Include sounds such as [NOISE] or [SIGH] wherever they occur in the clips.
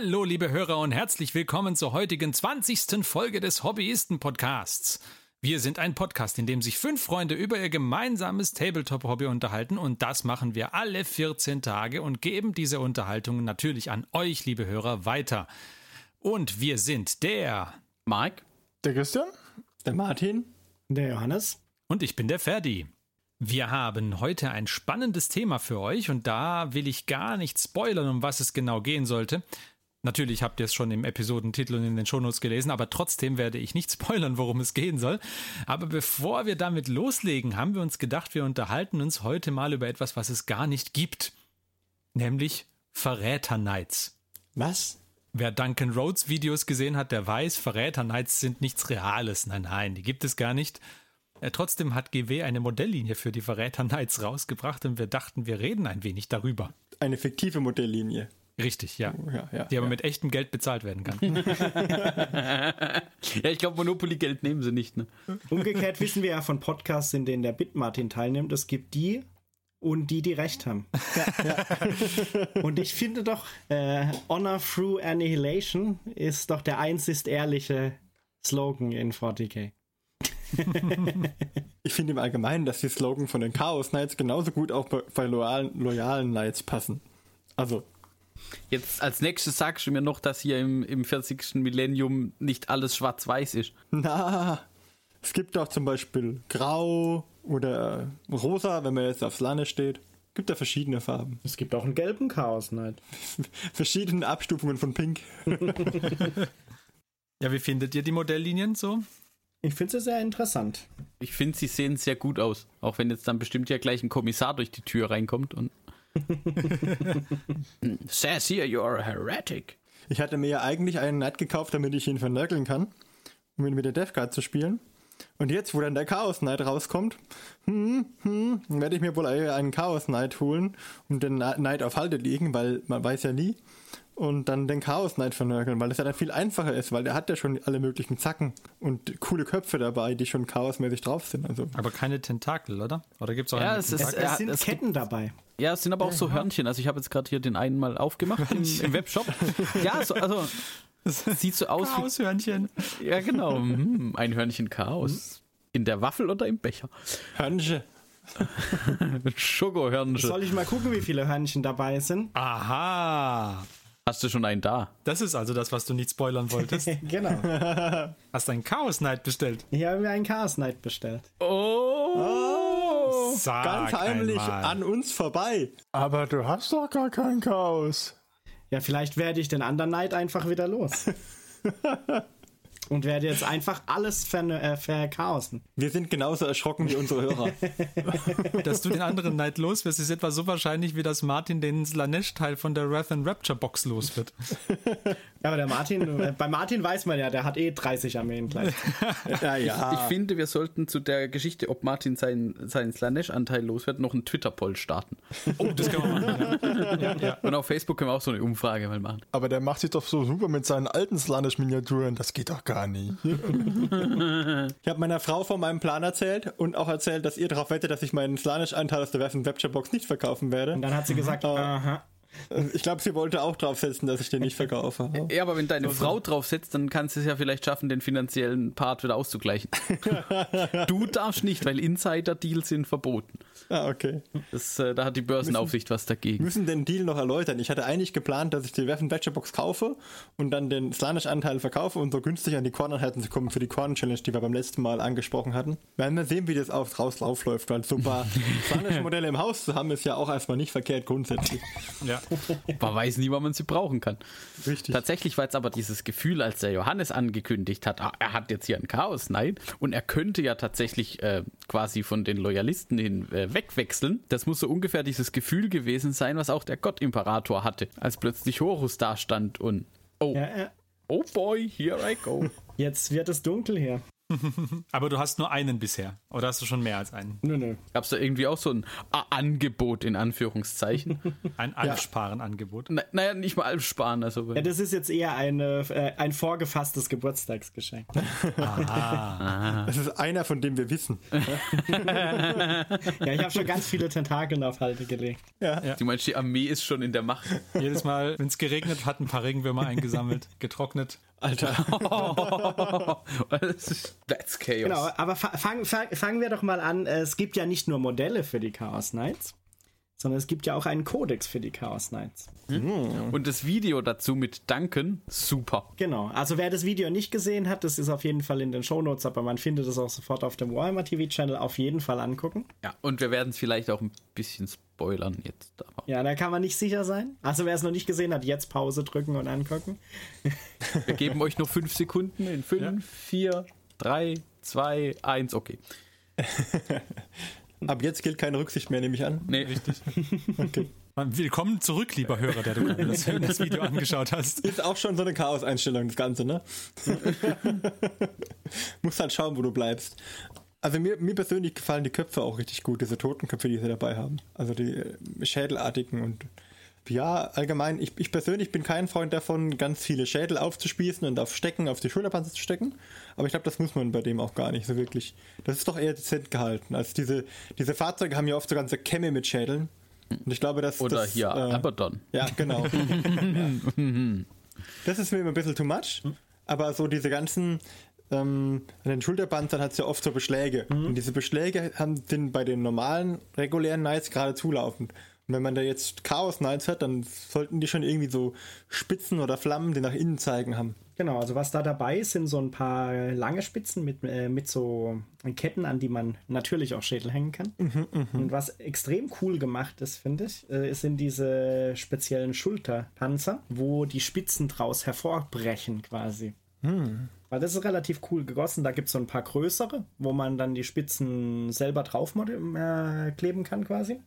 Hallo, liebe Hörer und herzlich willkommen zur heutigen 20. Folge des Hobbyisten-Podcasts. Wir sind ein Podcast, in dem sich fünf Freunde über ihr gemeinsames Tabletop-Hobby unterhalten und das machen wir alle 14 Tage und geben diese Unterhaltungen natürlich an euch, liebe Hörer, weiter. Und wir sind der Mike, der Christian, der Martin, der Johannes und ich bin der Ferdi. Wir haben heute ein spannendes Thema für euch und da will ich gar nicht spoilern, um was es genau gehen sollte. Natürlich habt ihr es schon im Episodentitel und in den Shownotes gelesen, aber trotzdem werde ich nicht [LAUGHS] spoilern, worum es gehen soll. Aber bevor wir damit loslegen, haben wir uns gedacht, wir unterhalten uns heute mal über etwas, was es gar nicht gibt. Nämlich Verräter-Nights. Was? Wer Duncan Rhodes Videos gesehen hat, der weiß, Verräter-Nights sind nichts Reales. Nein, nein, die gibt es gar nicht. Äh, trotzdem hat GW eine Modelllinie für die Verräter Knights rausgebracht und wir dachten, wir reden ein wenig darüber. Eine fiktive Modelllinie. Richtig, ja. Oh, ja, ja die aber ja. mit echtem Geld bezahlt werden kann. [LAUGHS] ja, ich glaube, Monopoly-Geld nehmen sie nicht. Ne? Umgekehrt wissen wir ja von Podcasts, in denen der Bitmartin teilnimmt, es gibt die und die, die recht haben. [LAUGHS] und ich finde doch, äh, Honor through Annihilation ist doch der einzig ehrliche Slogan in 40k. [LAUGHS] ich finde im Allgemeinen, dass die Slogan von den Chaos Knights genauso gut auch bei, bei loyalen, loyalen Knights passen. Also. Jetzt als nächstes sagst du mir noch, dass hier im, im 40. Millennium nicht alles schwarz-weiß ist. Na, es gibt auch zum Beispiel Grau oder Rosa, wenn man jetzt aufs Lande steht. Es gibt da verschiedene Farben. Es gibt auch einen gelben Chaos Knight. [LAUGHS] Verschiedene Abstufungen von Pink. [LAUGHS] ja, wie findet ihr die Modelllinien so? Ich finde sie sehr interessant. Ich finde, sie sehen sehr gut aus. Auch wenn jetzt dann bestimmt ja gleich ein Kommissar durch die Tür reinkommt und. [LAUGHS] Says here you're a heretic. Ich hatte mir ja eigentlich einen Knight gekauft, damit ich ihn vernörgeln kann, um ihn mit der Death Guard zu spielen. Und jetzt, wo dann der Chaos Knight rauskommt, hm, hm, werde ich mir wohl einen Chaos Knight holen und den Knight auf Halte liegen, weil man weiß ja nie und dann den Chaos Knight vernörgeln, weil das ja dann viel einfacher ist, weil der hat ja schon alle möglichen Zacken und coole Köpfe dabei, die schon chaosmäßig drauf sind. Also. Aber keine Tentakel, oder? Oder gibt es auch ja, es, ist, es, sind es Ketten gibt, dabei. Ja, es sind aber auch so Hörnchen. Also ich habe jetzt gerade hier den einen mal aufgemacht im, im, Webshop. Ja, so, also [LAUGHS] sieht so aus Chaos-Hörnchen. Ja, genau. Hm, ein Hörnchen Chaos. In der Waffel oder im Becher? Hörnchen. [LAUGHS] Schokohörnchen. Soll ich mal gucken, wie viele Hörnchen dabei sind? Aha. Hast du schon einen da? Das ist also das, was du nicht spoilern wolltest. [LAUGHS] genau. [LAUGHS] Hast du einen Chaos Knight bestellt? Ich habe mir einen Chaos Knight bestellt. Oh! oh ganz heimlich einmal. an uns vorbei. Aber du hast doch gar kein Chaos. Ja, vielleicht werde ich den anderen Knight einfach wieder los. [LAUGHS] und werde jetzt einfach alles äh, verchaosen. Wir sind genauso erschrocken wie unsere Hörer. [LAUGHS] dass du den anderen Knight los wirst, ist etwa so wahrscheinlich, wie dass Martin den Slanesh-Teil von der Wrath and Rapture Box los wird. [LAUGHS] Ja, aber der Martin, äh, bei Martin weiß man ja, der hat eh 30 Armeen gleich. [LAUGHS] ja, ja. Ich, ich, finde, wir sollten zu der Geschichte, ob Martin seinen, seinen Slanesh-Anteil los wird, noch einen Twitter-Poll starten. Oh, das kann man machen. Ja. Ja, ja. Und auf Facebook können wir auch so eine Umfrage mal machen. Aber der macht sich doch so super mit seinen alten Slanesh-Miniaturen, das geht doch gar gar nicht. ich habe meiner Frau von meinem Plan erzählt und auch erzählt, dass ihr darauf wettet, dass ich meinen Slanish-Anteil aus der Webshop-Box nicht verkaufen werde. Und dann hat sie gesagt, uh, aha. Ich glaube, sie wollte auch draufsetzen, dass ich den nicht verkaufe. Ja, aber wenn deine also. Frau draufsetzt, dann kannst du es ja vielleicht schaffen, den finanziellen Part wieder auszugleichen. [LAUGHS] du darfst nicht, weil Insider-Deals sind verboten. Ah, okay. Das, äh, da hat die Börsenaufsicht müssen, was dagegen. müssen den Deal noch erläutern. Ich hatte eigentlich geplant, dass ich die Badger Box kaufe und dann den Slanish-Anteil verkaufe und so günstig an die Korneinheiten zu kommen für die Korn-Challenge, die wir beim letzten Mal angesprochen hatten. Werden wir sehen, wie das auf, raus aufläuft, weil so ein paar [LAUGHS] Slanish-Modelle im Haus zu haben, ist ja auch erstmal nicht verkehrt grundsätzlich. Ja. [LAUGHS] Man weiß nie, wann man sie brauchen kann. Richtig. Tatsächlich war jetzt aber dieses Gefühl, als der Johannes angekündigt hat, ah, er hat jetzt hier ein Chaos, nein, und er könnte ja tatsächlich äh, quasi von den Loyalisten hin äh, wegwechseln. Das muss so ungefähr dieses Gefühl gewesen sein, was auch der Gottimperator hatte, als plötzlich Horus da stand und oh, ja, ja. oh boy, here I go. [LAUGHS] Jetzt wird es dunkel hier. [LAUGHS] Aber du hast nur einen bisher. Oder hast du schon mehr als einen? Nö, nö. Gab es da irgendwie auch so ein A Angebot in Anführungszeichen? [LAUGHS] Ein Alpsparen-Angebot. Na, naja, nicht mal Alp sparen. Also, Ja, das ist jetzt eher eine, äh, ein vorgefasstes Geburtstagsgeschenk. [LAUGHS] Das ist einer, von dem wir wissen. Ja, ich habe schon ganz viele Tentakeln auf Halte gelegt. du meinst, die Armee ist schon in der Macht. Jedes Mal, wenn es geregnet hat, ein paar Regenwürmer eingesammelt, getrocknet. Alter. [LAUGHS] [LAUGHS] That's chaos. Genau, aber fa fang, fang, fangen wir doch mal an. Es gibt ja nicht nur Modelle für die Chaos Knights, sondern es gibt ja auch einen Kodex für die Chaos Knights. Und das Video dazu mit Danken, super. Genau, also wer das Video nicht gesehen hat, das ist auf jeden Fall in den Shownotes, aber man findet es auch sofort auf dem Warhammer TV Channel. Auf jeden Fall angucken. Ja, und wir werden es vielleicht auch ein bisschen spoilern jetzt. Aber Ja, da kann man nicht sicher sein. Also wer es noch nicht gesehen hat, jetzt Pause drücken und angucken. [LAUGHS] wir geben euch nur fünf Sekunden in fünf, vier, drei, zwei, eins, okay. [LAUGHS] Ab jetzt gilt keine Rücksicht mehr, nehme ich an. Nee, richtig. [LAUGHS] Willkommen zurück, lieber Hörer, der du gerade das, [LAUGHS] das Video angeschaut hast. Ist auch schon so eine Chaos-Einstellung, das Ganze, ne? [LAUGHS] Musst halt schauen, wo du bleibst. Also mir, mir persönlich gefallen die Köpfe auch richtig gut, diese Totenköpfe, die sie dabei haben. Also die äh, Schädelartigen und ja, allgemein, ich, ich persönlich bin kein Freund davon, ganz viele Schädel aufzuspießen und auf Stecken, auf die Schulterpanzer zu stecken. Aber ich glaube, das muss man bei dem auch gar nicht so wirklich. Das ist doch eher dezent gehalten. Also diese, diese Fahrzeuge haben ja oft so ganze Kämme mit Schädeln. Und ich glaube, dass. Oder das, hier, äh, Abaddon. ja, genau. [LAUGHS] ja. Das ist mir immer ein bisschen too much. Aber so diese ganzen, ähm, an den Schulterpanzern hat es ja oft so Beschläge. Und diese Beschläge haben, sind bei den normalen, regulären Knights gerade zulaufend. Wenn man da jetzt Chaos Knights hat, dann sollten die schon irgendwie so Spitzen oder Flammen, die nach innen zeigen, haben. Genau, also was da dabei ist, sind so ein paar lange Spitzen mit, äh, mit so Ketten, an die man natürlich auch Schädel hängen kann. Und was extrem cool gemacht ist, finde ich, äh, sind diese speziellen Schulterpanzer, wo die Spitzen draus hervorbrechen quasi. Weil das ist relativ cool gegossen. Da gibt es so ein paar größere, wo man dann die Spitzen selber drauf äh, kleben kann quasi.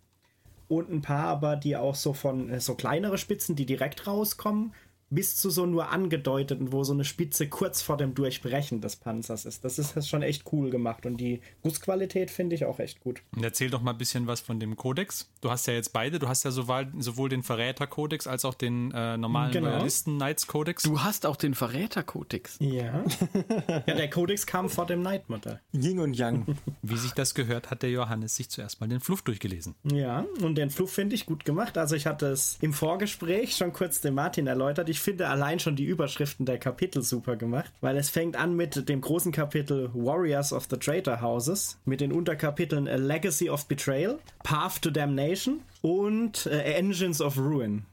Und ein paar aber, die auch so von äh, so kleinere Spitzen, die direkt rauskommen, bis zu so nur angedeuteten, wo so eine Spitze kurz vor dem Durchbrechen des Panzers ist. Das ist schon echt cool gemacht und die Gussqualität finde ich auch echt gut. Und erzähl doch mal ein bisschen was von dem Kodex. Du hast ja jetzt beide, du hast ja sowohl, sowohl den Verräter-Kodex als auch den äh, normalen Genau. Loyalisten-Knights-Kodex. Du hast auch den Verräter-Kodex. Ja. [LAUGHS] ja, der Codex kam vor dem Night-Modell. Yin und Yang. [LAUGHS] Wie sich das gehört, hat der Johannes sich zuerst mal den Fluff durchgelesen. Ja, und den Fluff finde ich gut gemacht. Also ich hatte es im Vorgespräch schon kurz dem Martin erläutert. Ich finde allein schon die Überschriften der Kapitel super gemacht, weil es fängt an mit dem großen Kapitel Warriors of the Traitor Houses, mit den Unterkapiteln A Legacy of Betrayal, Path to Damnation und äh, Engines of Ruin.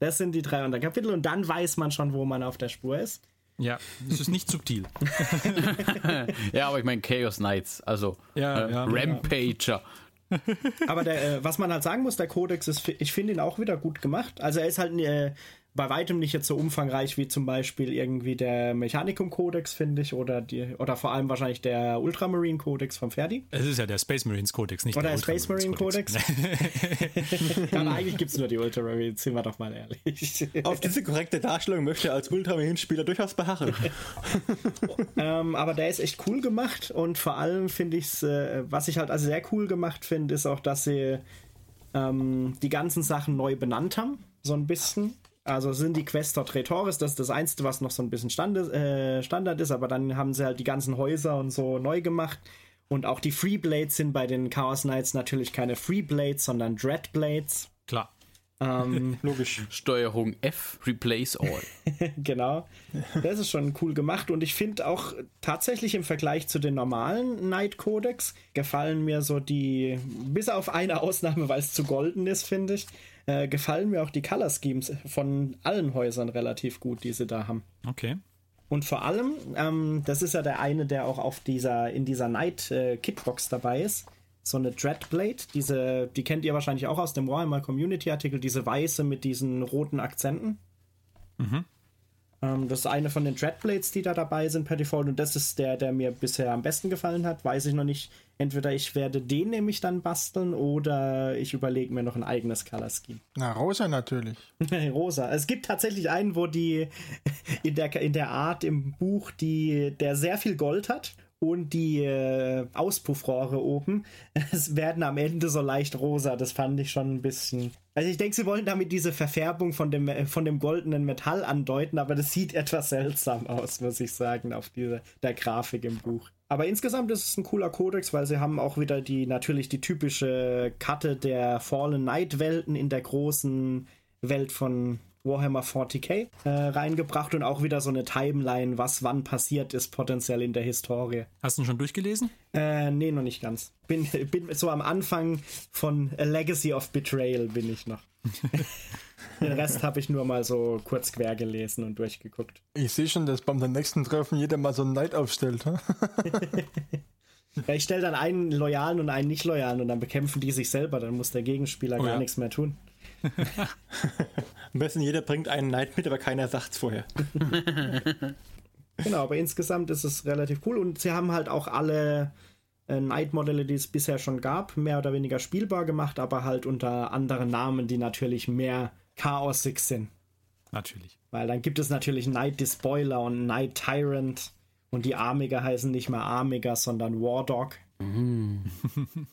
Das sind die drei Unterkapitel und dann weiß man schon, wo man auf der Spur ist. Ja, das ist nicht subtil. [LAUGHS] Ja, aber ich meine Chaos Knights, also Ja, äh, ja. Rampager. Aber der, äh, was man halt sagen muss, der Codex ist, ich finde ihn auch wieder gut gemacht. Also er ist halt äh, bei weitem nicht jetzt so umfangreich wie zum Beispiel irgendwie der Mechanicum-Kodex, finde ich, oder die, oder vor allem wahrscheinlich der Ultramarine-Kodex vom Ferdi. Es ist ja der Space Marines Kodex, nicht Oder der der Space Marine Ultramarines Kodex. Ja, [LAUGHS] eigentlich gibt es nur die Ultramarines, sind wir doch mal ehrlich. Auf diese korrekte Darstellung möchte er als Ultramarine-Spieler durchaus beharren. [LAUGHS] ähm, aber der ist echt cool gemacht und vor allem finde ich es, äh, was ich halt also sehr cool gemacht finde, ist auch, dass sie ähm, die ganzen Sachen neu benannt haben, so ein bisschen. Also sind die Questor Traitoris, das ist das Einzige, was noch so ein bisschen Standard, äh, Standard ist, aber dann haben sie halt die ganzen Häuser und so neu gemacht. Und auch die Freeblades sind bei den Chaos Knights natürlich keine Freeblades, sondern Dreadblades. Klar. Ähm, [LAUGHS] Logisch. Steuerung F, replace all. [LAUGHS] genau. Das ist schon cool gemacht und ich finde auch tatsächlich im Vergleich zu den normalen Knight Codex gefallen mir so die, bis auf eine Ausnahme, weil es zu golden ist, finde ich, äh, gefallen mir auch die Color Schemes von allen Häusern relativ gut, die sie da haben. Okay. Und vor allem, ähm, das ist ja der eine, der auch auf dieser, in dieser Night äh, Kitbox dabei ist. So eine Dreadblade, diese, die kennt ihr wahrscheinlich auch aus dem Warhammer Community Artikel, diese weiße mit diesen roten Akzenten. Ähm, das ist eine von den Dreadblades, die da dabei sind per Default und das ist der, der mir bisher am besten gefallen hat. Weiß ich noch nicht. Entweder ich werde den nämlich dann basteln oder ich überlege mir noch ein eigenes Color Scheme. Na, Rosa natürlich. [LAUGHS] Rosa. Es gibt tatsächlich einen, wo die [LAUGHS] in der, in der Art im Buch, die, der sehr viel Gold hat und die äh, Auspuffrohre oben, [LAUGHS] es werden am Ende so leicht rosa. Das fand ich schon ein bisschen. Also ich denke, sie wollen damit diese Verfärbung von dem, äh, von dem goldenen Metall andeuten, aber das sieht etwas seltsam aus, muss ich sagen, auf diese, der Grafik im Buch. Aber insgesamt ist es ein cooler Kodex, weil sie haben auch wieder die natürlich die typische Karte der Fallen Night Welten in der großen Welt von Warhammer 40k äh, reingebracht und auch wieder so eine Timeline, was wann passiert ist, potenziell in der Historie. Hast du ihn schon durchgelesen? Äh, nee, noch nicht ganz. Bin, [LAUGHS] bin so am Anfang von A Legacy of Betrayal bin ich noch. [LAUGHS] Den Rest habe ich nur mal so kurz quer gelesen und durchgeguckt. Ich sehe schon, dass beim nächsten Treffen jeder mal so einen Neid aufstellt. [LAUGHS] Ja, ich stelle dann einen Loyalen und einen nicht-Loyalen und dann bekämpfen die sich selber. Dann muss der Gegenspieler oh, gar ja. nichts mehr tun. [LAUGHS] Am besten jeder bringt einen Neid mit, aber keiner sagt es vorher. [LAUGHS] genau, aber insgesamt ist es relativ cool und sie haben halt auch alle äh, Night-Modelle, die es bisher schon gab, mehr oder weniger spielbar gemacht, aber halt unter anderen Namen, die natürlich mehr chaosig sind. Natürlich. Weil dann gibt es natürlich Night Despoiler und Night Tyrant und die Armiger heißen nicht mehr Armiger, sondern War Dog. Mm.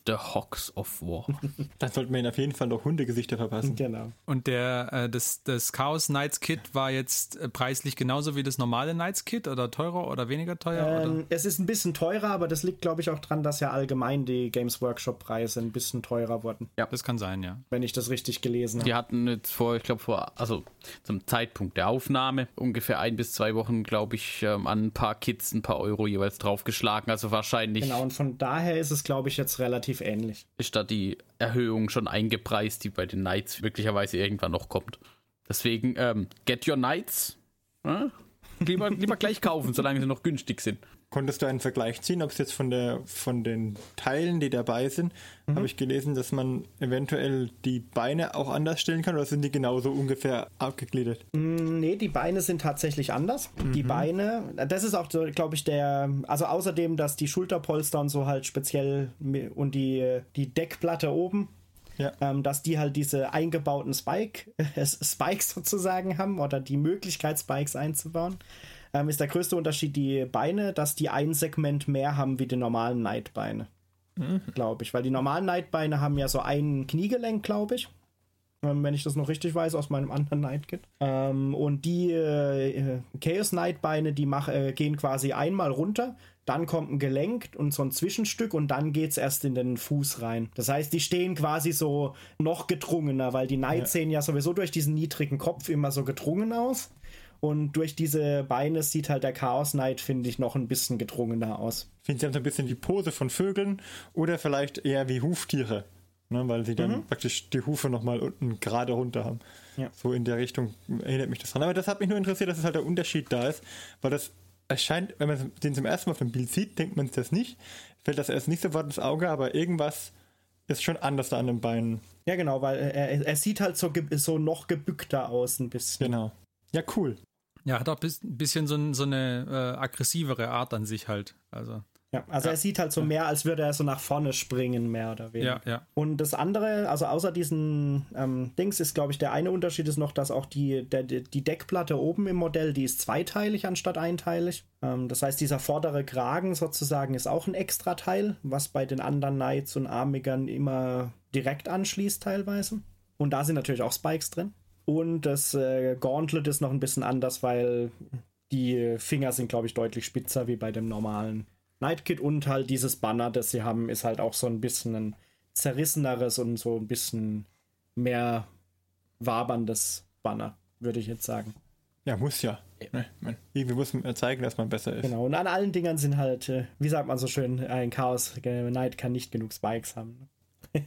The Hawks of War. [LAUGHS] Dann sollten wir ihnen auf jeden Fall noch Hundegesichter verpassen. Genau. Und der, äh, das, das Chaos Knights Kit war jetzt äh, preislich genauso wie das normale Knights Kit oder teurer oder weniger teuer? Ähm, oder? Es ist ein bisschen teurer, aber das liegt, glaube ich, auch daran, dass ja allgemein die Games Workshop Preise ein bisschen teurer wurden. Ja, das kann sein, ja. Wenn ich das richtig gelesen habe. Die hatten jetzt vor, ich glaube, vor, also zum Zeitpunkt der Aufnahme ungefähr ein bis zwei Wochen, glaube ich, ähm, an ein paar Kits ein paar Euro jeweils draufgeschlagen. Also wahrscheinlich. Genau, und von da daher ist es, glaube ich, jetzt relativ ähnlich. Ist da die Erhöhung schon eingepreist, die bei den Knights möglicherweise irgendwann noch kommt. Deswegen, ähm, get your Knights. Äh? Lieber, [LAUGHS] lieber gleich kaufen, solange sie noch günstig sind. Konntest du einen Vergleich ziehen, ob es jetzt von, der, von den Teilen, die dabei sind, mhm. habe ich gelesen, dass man eventuell die Beine auch anders stellen kann oder sind die genauso ungefähr abgegliedert? Mm, nee, die Beine sind tatsächlich anders. Mhm. Die Beine, das ist auch, glaube ich, der, also außerdem, dass die Schulterpolster und so halt speziell und die, die Deckplatte oben ja. Ähm, dass die halt diese eingebauten Spike, äh, [LAUGHS] Spikes sozusagen haben oder die Möglichkeit, Spikes einzubauen ähm, ist der größte Unterschied die Beine, dass die ein Segment mehr haben wie die normalen Neidbeine. Mhm. Glaube ich. Weil die normalen Neidbeine haben ja so ein Kniegelenk, glaube ich. Ähm, wenn ich das noch richtig weiß aus meinem anderen Night-Kit. Ähm, und die äh, Chaos Night-Beine, die mach, äh, gehen quasi einmal runter, dann kommt ein Gelenk und so ein Zwischenstück und dann geht es erst in den Fuß rein. Das heißt, die stehen quasi so noch gedrungener, weil die Knights ja. sehen ja sowieso durch diesen niedrigen Kopf immer so gedrungen aus. Und durch diese Beine sieht halt der Chaos Knight, finde ich, noch ein bisschen gedrungener aus. Ich finde, sie haben so ein bisschen die Pose von Vögeln oder vielleicht eher wie Huftiere. Ne, weil sie dann mhm. praktisch die Hufe nochmal unten gerade runter haben. Ja. So in der Richtung erinnert mich das dran. Aber das hat mich nur interessiert, dass es halt der Unterschied da ist, weil das erscheint, wenn man den zum ersten Mal auf dem Bild sieht, denkt man das nicht. Fällt das erst nicht sofort ins Auge, aber irgendwas ist schon anders da an den Beinen. Ja, genau, weil er, er sieht halt so, so noch gebückter aus ein bisschen. Genau. Ja, cool. Ja, hat auch ein bisschen so, so eine äh, aggressivere Art an sich halt. Also. Ja, also ja. er sieht halt so mehr, als würde er so nach vorne springen, mehr oder weniger. Ja, ja. Und das andere, also außer diesen ähm, Dings, ist, glaube ich, der eine Unterschied ist noch, dass auch die, der, die Deckplatte oben im Modell, die ist zweiteilig anstatt einteilig. Ähm, das heißt, dieser vordere Kragen sozusagen ist auch ein Extrateil, was bei den anderen Knights und Armigern immer direkt anschließt teilweise. Und da sind natürlich auch Spikes drin. Und das äh, Gauntlet ist noch ein bisschen anders, weil die Finger sind, glaube ich, deutlich spitzer wie bei dem normalen Nightkit. Und halt dieses Banner, das sie haben, ist halt auch so ein bisschen ein zerrisseneres und so ein bisschen mehr waberndes Banner, würde ich jetzt sagen. Ja, muss ja. Ne? Irgendwie muss man zeigen, dass man besser ist. Genau, und an allen Dingern sind halt, äh, wie sagt man so schön, ein Chaos Knight kann nicht genug Spikes haben. [LAUGHS] ja,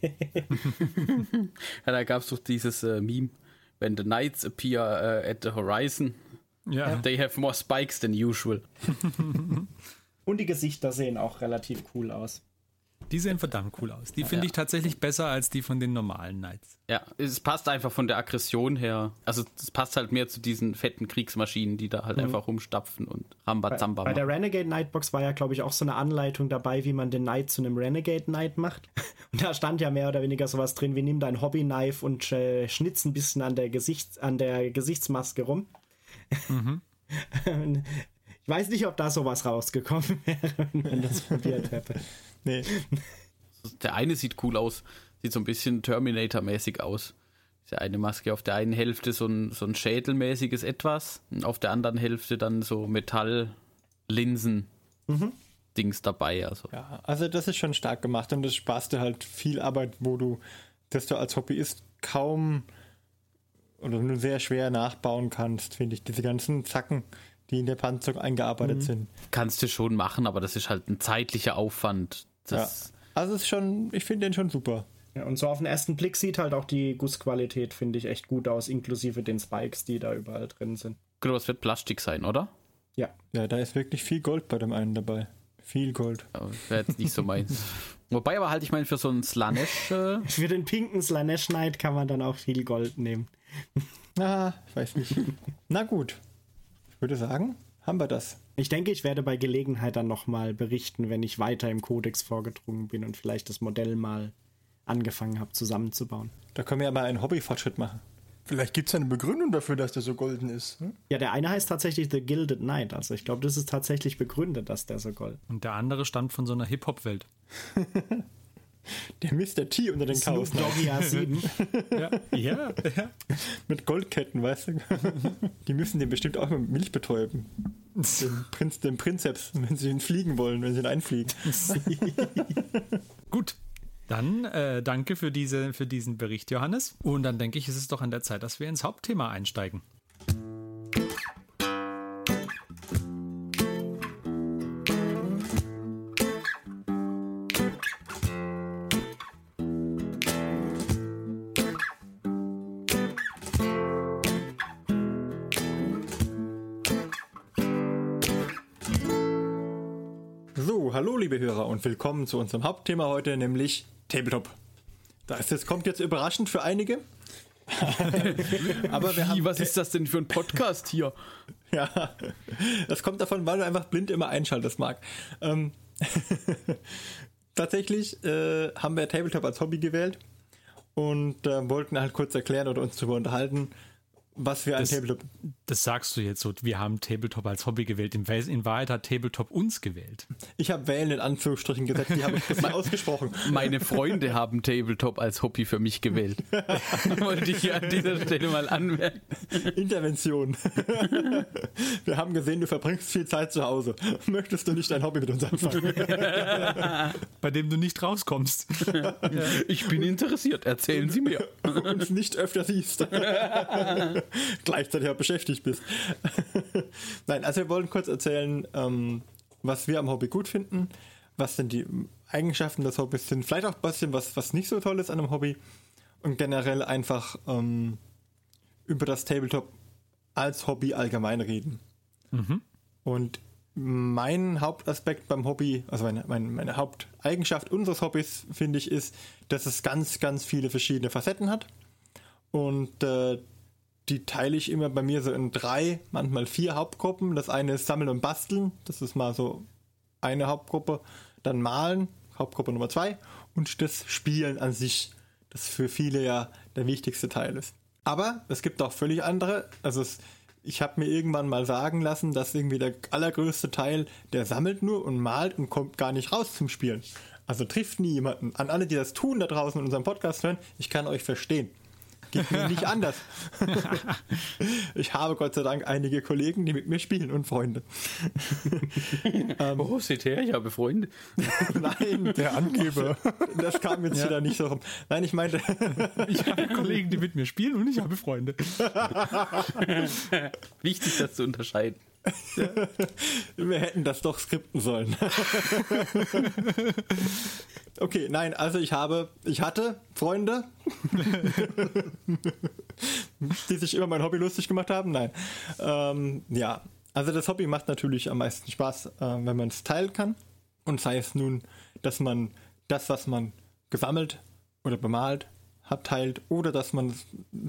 da gab es doch dieses äh, Meme when the knights appear uh, at the horizon, yeah. they have more spikes than usual. [LAUGHS] Und die Gesichter sehen auch relativ cool aus. Die sehen verdammt cool aus. Die finde ja. ich tatsächlich besser als die von den normalen Knights. Ja, es passt einfach von der Aggression her. Also es passt halt mehr zu diesen fetten Kriegsmaschinen, die da halt mhm. einfach rumstapfen und Rambazamba Bei, bei der Renegade Nightbox war ja, glaube ich, auch so eine Anleitung dabei, wie man den Knight zu einem Renegade Knight macht. [LAUGHS] Und da stand ja mehr oder weniger sowas drin, wie nimm dein Hobby-Knife und äh, schnitz ein bisschen an der, Gesichts-, an der Gesichtsmaske rum. Mhm. [LAUGHS] Ich weiß nicht, ob da sowas rausgekommen [LAUGHS] wäre, wenn man das probiert hätte. Nee. [LAUGHS] Der eine sieht cool aus. Sieht so ein bisschen Terminator-mäßig aus. Diese eine Maske auf der einen Hälfte so ein, so ein schädelmäßiges Etwas und auf der anderen Hälfte dann so Metalllinsen-Dings dabei. Also. Ja, also das ist schon stark gemacht und das sparst dir halt viel Arbeit, wo du, dass du als Hobbyist kaum oder nur sehr schwer nachbauen kannst, finde ich. Diese ganzen Zacken, die in der Panzerung eingearbeitet sind. Kannst du schon machen, aber das ist halt ein zeitlicher Aufwand. Das, ja. Also es ist schon, ich finde den schon super. Ja, und so auf den ersten Blick sieht halt auch die Gussqualität, finde ich, echt gut aus, inklusive den Spikes, die da überall drin sind. Genau, das wird Plastik sein, oder? Ja. Ja, da ist wirklich viel Gold bei dem einen dabei. Viel Gold. Wäre jetzt nicht so meins. [LAUGHS] Wobei aber halt, ich meine, für so einen Slanesh. Äh für den pinken Slanesh Knight kann man dann auch viel Gold nehmen. Ah, ich weiß nicht. [LAUGHS] Na gut. Ich würde sagen, haben wir das. Ich denke, ich werde bei Gelegenheit dann nochmal berichten, wenn ich weiter im Kodex vorgedrungen bin und vielleicht das Modell mal angefangen habe zusammenzubauen. Da können wir ja mal einen Hobbyfortschritt machen. Vielleicht gibt es eine Begründung dafür, dass der so golden ist. Hm? Ja, der eine heißt tatsächlich The Gilded Knight. Also ich glaube, das ist tatsächlich begründet, dass der so golden Und der andere stammt von so einer Hip-Hop-Welt. [LAUGHS] Der Mr. T unter den Chaos. Doggy A7. ja, ja, ja. Mit Goldketten, weißt du? Die müssen den bestimmt auch mit Milch betäuben. Den, Prinz, den Prinzeps, wenn sie ihn fliegen wollen, wenn sie ihn einfliegen. [LAUGHS] Gut. Dann äh, danke für, diese, für diesen Bericht, Johannes. Und dann denke ich, ist es doch an der Zeit, dass wir ins Hauptthema einsteigen. Und willkommen zu unserem Hauptthema heute, nämlich Tabletop. Das, das kommt jetzt überraschend für einige. [LAUGHS] Aber haben, was ist das denn für ein Podcast hier? [LAUGHS] Ja, das kommt davon, weil du einfach blind immer einschaltest, Marc. Ähm, [LAUGHS] tatsächlich äh, haben wir Tabletop als Hobby gewählt und äh, wollten halt kurz erklären oder uns darüber unterhalten, was wir das, an Tabletop. Das sagst du jetzt so, wir haben Tabletop als Hobby gewählt. In, in Wahrheit hat Tabletop uns gewählt. Ich habe wählen in Anführungsstrichen gesagt, die habe ich mal [LAUGHS] ausgesprochen. Meine Freunde haben Tabletop als Hobby für mich gewählt. [LAUGHS] Wollte ich hier an dieser Stelle mal anmerken. Intervention. [LAUGHS] wir haben gesehen, du verbringst viel Zeit zu Hause. Möchtest du nicht dein Hobby mit uns anfangen? Bei dem du nicht rauskommst. Ich bin interessiert, erzählen Sie mir. Und nicht öfter siehst. [LAUGHS] gleichzeitig auch beschäftigt bist. [LAUGHS] Nein, also wir wollen kurz erzählen, ähm, was wir am Hobby gut finden, was denn die Eigenschaften des Hobbys sind, vielleicht auch ein bisschen was, was nicht so toll ist an einem Hobby und generell einfach ähm, über das Tabletop als Hobby allgemein reden. Mhm. Und mein Hauptaspekt beim Hobby, also meine, meine, meine Haupteigenschaft unseres Hobbys, finde ich, ist, dass es ganz, ganz viele verschiedene Facetten hat. Und äh, die teile ich immer bei mir so in drei, manchmal vier Hauptgruppen. Das eine ist Sammeln und Basteln, das ist mal so eine Hauptgruppe. Dann Malen, Hauptgruppe Nummer zwei. Und das Spielen an sich, das für viele ja der wichtigste Teil ist. Aber es gibt auch völlig andere. Also es, ich habe mir irgendwann mal sagen lassen, dass irgendwie der allergrößte Teil, der sammelt nur und malt und kommt gar nicht raus zum Spielen. Also trifft nie jemanden. An alle, die das tun da draußen in unserem Podcast hören, ich kann euch verstehen. Geht mir nicht anders. [LAUGHS] ich habe Gott sei Dank einige Kollegen, die mit mir spielen und Freunde. [LAUGHS] ähm, oh, seht her, ich habe Freunde. [LAUGHS] Nein, Der Angeber. das kam jetzt ja. wieder nicht so rum. Nein, ich meinte. ich habe Kollegen, die mit mir spielen und ich habe Freunde. Wichtig, das zu unterscheiden. Ja. Wir hätten das doch skripten sollen. [LAUGHS] okay, nein, also ich habe, ich hatte Freunde, die sich immer mein Hobby lustig gemacht haben. Nein. Ähm, ja, also das Hobby macht natürlich am meisten Spaß, äh, wenn man es teilen kann. Und sei es nun, dass man das, was man gesammelt oder bemalt hat, teilt oder dass man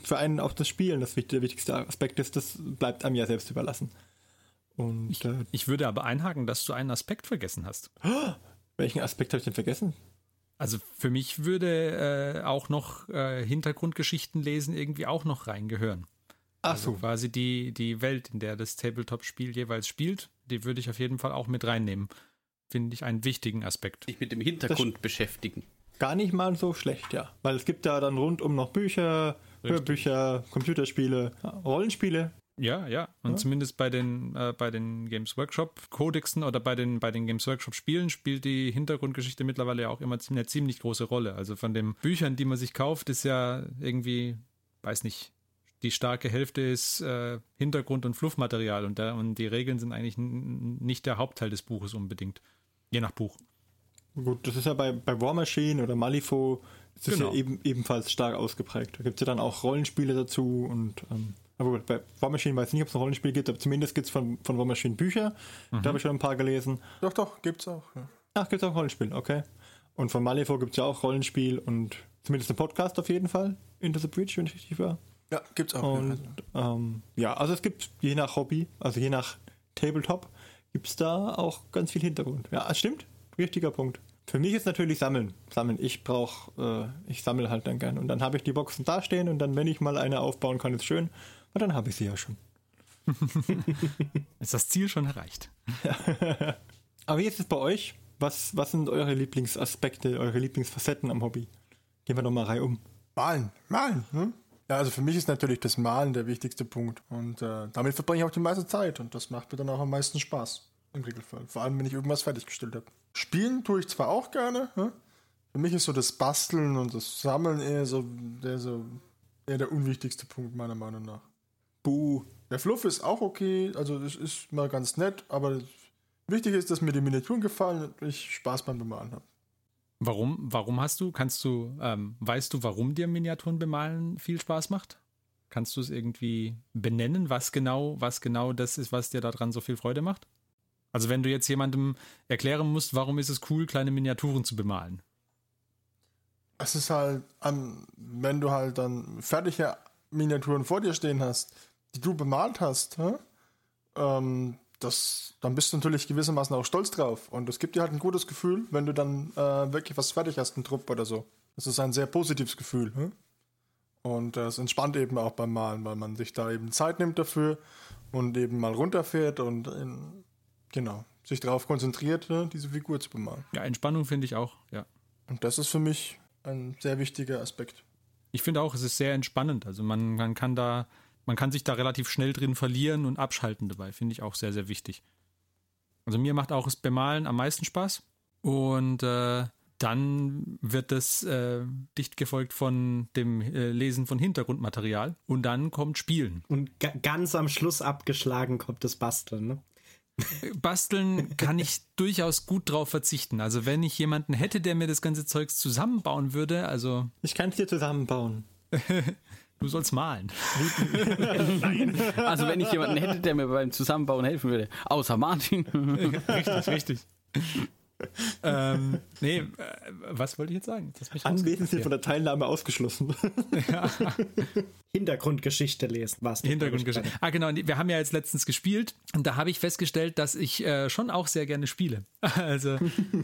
für einen auch das Spielen das der wichtigste Aspekt ist, das bleibt einem ja selbst überlassen. Und, ich, äh, ich, würde aber einhaken, dass du einen Aspekt vergessen hast. Welchen Aspekt habe ich denn vergessen? Also für mich würde äh, auch noch äh, Hintergrundgeschichten lesen irgendwie auch noch reingehören. Ach also so. quasi die, die Welt, in der das Tabletop-Spiel jeweils spielt, die würde ich auf jeden Fall auch mit reinnehmen. Finde ich einen wichtigen Aspekt. Sich mit dem Hintergrund beschäftigen. Gar nicht mal so schlecht, ja. Weil es gibt da dann rundum noch Bücher, Hörbücher, Computerspiele, Rollenspiele. Ja, ja. Und Ja. zumindest bei den, äh, bei den Games Workshop Kodexen oder bei den, bei den Games Workshop Spielen spielt die Hintergrundgeschichte mittlerweile ja auch immer eine ziemlich große Rolle. Also von den Büchern, die man sich kauft, ist ja irgendwie, weiß nicht, die starke Hälfte ist äh, Hintergrund und Fluffmaterial und, da, und die Regeln sind eigentlich nicht der Hauptteil des Buches unbedingt. Je nach Buch. Gut, das ist ja bei, bei War Machine oder Malifaux ist das Genau. ja eben, ebenfalls stark ausgeprägt. Da gibt es ja dann auch Rollenspiele dazu und ähm, aber gut, bei War Machine weiß ich nicht, ob es ein Rollenspiel gibt, aber zumindest gibt es von, von War Machine Bücher. Da habe ich schon ein paar gelesen. Doch, doch, gibt's auch. Ja. Ach, gibt es auch Rollenspiel, okay. Und von Malifaux gibt es ja auch Rollenspiel und zumindest einen Podcast auf jeden Fall. Into the Breach, wenn ich richtig war. Ja, gibt's auch. Und ähm, ja, also es gibt je nach Hobby, also je nach Tabletop, gibt es da auch ganz viel Hintergrund. Ja, es stimmt. Richtiger Punkt. Für mich ist natürlich Sammeln. Sammeln. Ich brauche, äh, ich sammle halt dann gern. Und dann habe ich die Boxen da stehen und dann, wenn ich mal eine aufbauen kann, ist schön. Und dann habe ich sie ja schon. [LAUGHS] Ist das Ziel schon erreicht? [LAUGHS] Aber wie ist es bei euch? Was, was sind eure Lieblingsaspekte, eure Lieblingsfacetten am Hobby? Gehen wir doch mal Reihe um. Malen, malen. Hm? Ja, also für mich ist natürlich das Malen der wichtigste Punkt. Und äh, damit verbringe ich auch die meiste Zeit. Und das macht mir dann auch am meisten Spaß. Im Regelfall. Vor allem, wenn ich irgendwas fertiggestellt habe. Spielen tue ich zwar auch gerne. Hm? Für mich ist so das Basteln und das Sammeln eher so der, so, eher der unwichtigste Punkt, meiner Meinung nach. Buh. Der Fluff ist auch okay. Also, das ist mal ganz nett. Aber wichtig ist, dass mir die Miniaturen gefallen und ich Spaß beim Bemalen habe. Warum, warum hast du, kannst du, ähm, weißt du, warum dir Miniaturen bemalen viel Spaß macht? Kannst du es irgendwie benennen, was genau, was genau das ist, was dir daran so viel Freude macht? Also wenn du jetzt jemandem erklären musst, warum ist es cool, kleine Miniaturen zu bemalen? Es ist halt, wenn du halt dann fertige Miniaturen vor dir stehen hast, die du bemalt hast, ähm, das, dann bist du natürlich gewissermaßen auch stolz drauf. Und es gibt dir halt ein gutes Gefühl, wenn du dann äh, wirklich was fertig hast, einen Trupp oder so. Das ist ein sehr positives Gefühl. Hä? Und das entspannt eben auch beim Malen, weil man sich da eben Zeit nimmt dafür und eben mal runterfährt und in, genau, sich darauf konzentriert, diese Figur zu bemalen. Ja, Entspannung finde ich auch, ja. Und das ist für mich ein sehr wichtiger Aspekt. Ich finde auch, es ist sehr entspannend. Also man, man kann da, man kann sich da relativ schnell drin verlieren und abschalten dabei. Finde ich auch sehr, sehr wichtig. Also mir macht auch das Bemalen am meisten Spaß. Und äh, dann wird das äh, dicht gefolgt von dem äh, Lesen von Hintergrundmaterial. Und dann kommt Spielen. Und ga ganz am Schluss abgeschlagen kommt das Basteln, ne? [LAUGHS] Basteln kann ich durchaus gut drauf verzichten. Also wenn ich jemanden hätte, der mir das ganze Zeugs zusammenbauen würde, also Ich kann es dir zusammenbauen. [LAUGHS] du sollst malen. Also wenn ich jemanden hätte, der mir beim Zusammenbauen helfen würde, außer Martin. richtig, richtig. ähm, nee, äh, was wollte ich jetzt sagen? Anwesend sind von der Teilnahme ausgeschlossen. Hintergrundgeschichte lesen, was Hintergrundgeschichte. Ah, genau. Wir haben ja jetzt letztens gespielt und da habe ich festgestellt, dass ich äh, schon auch sehr gerne spiele. [LAUGHS] Also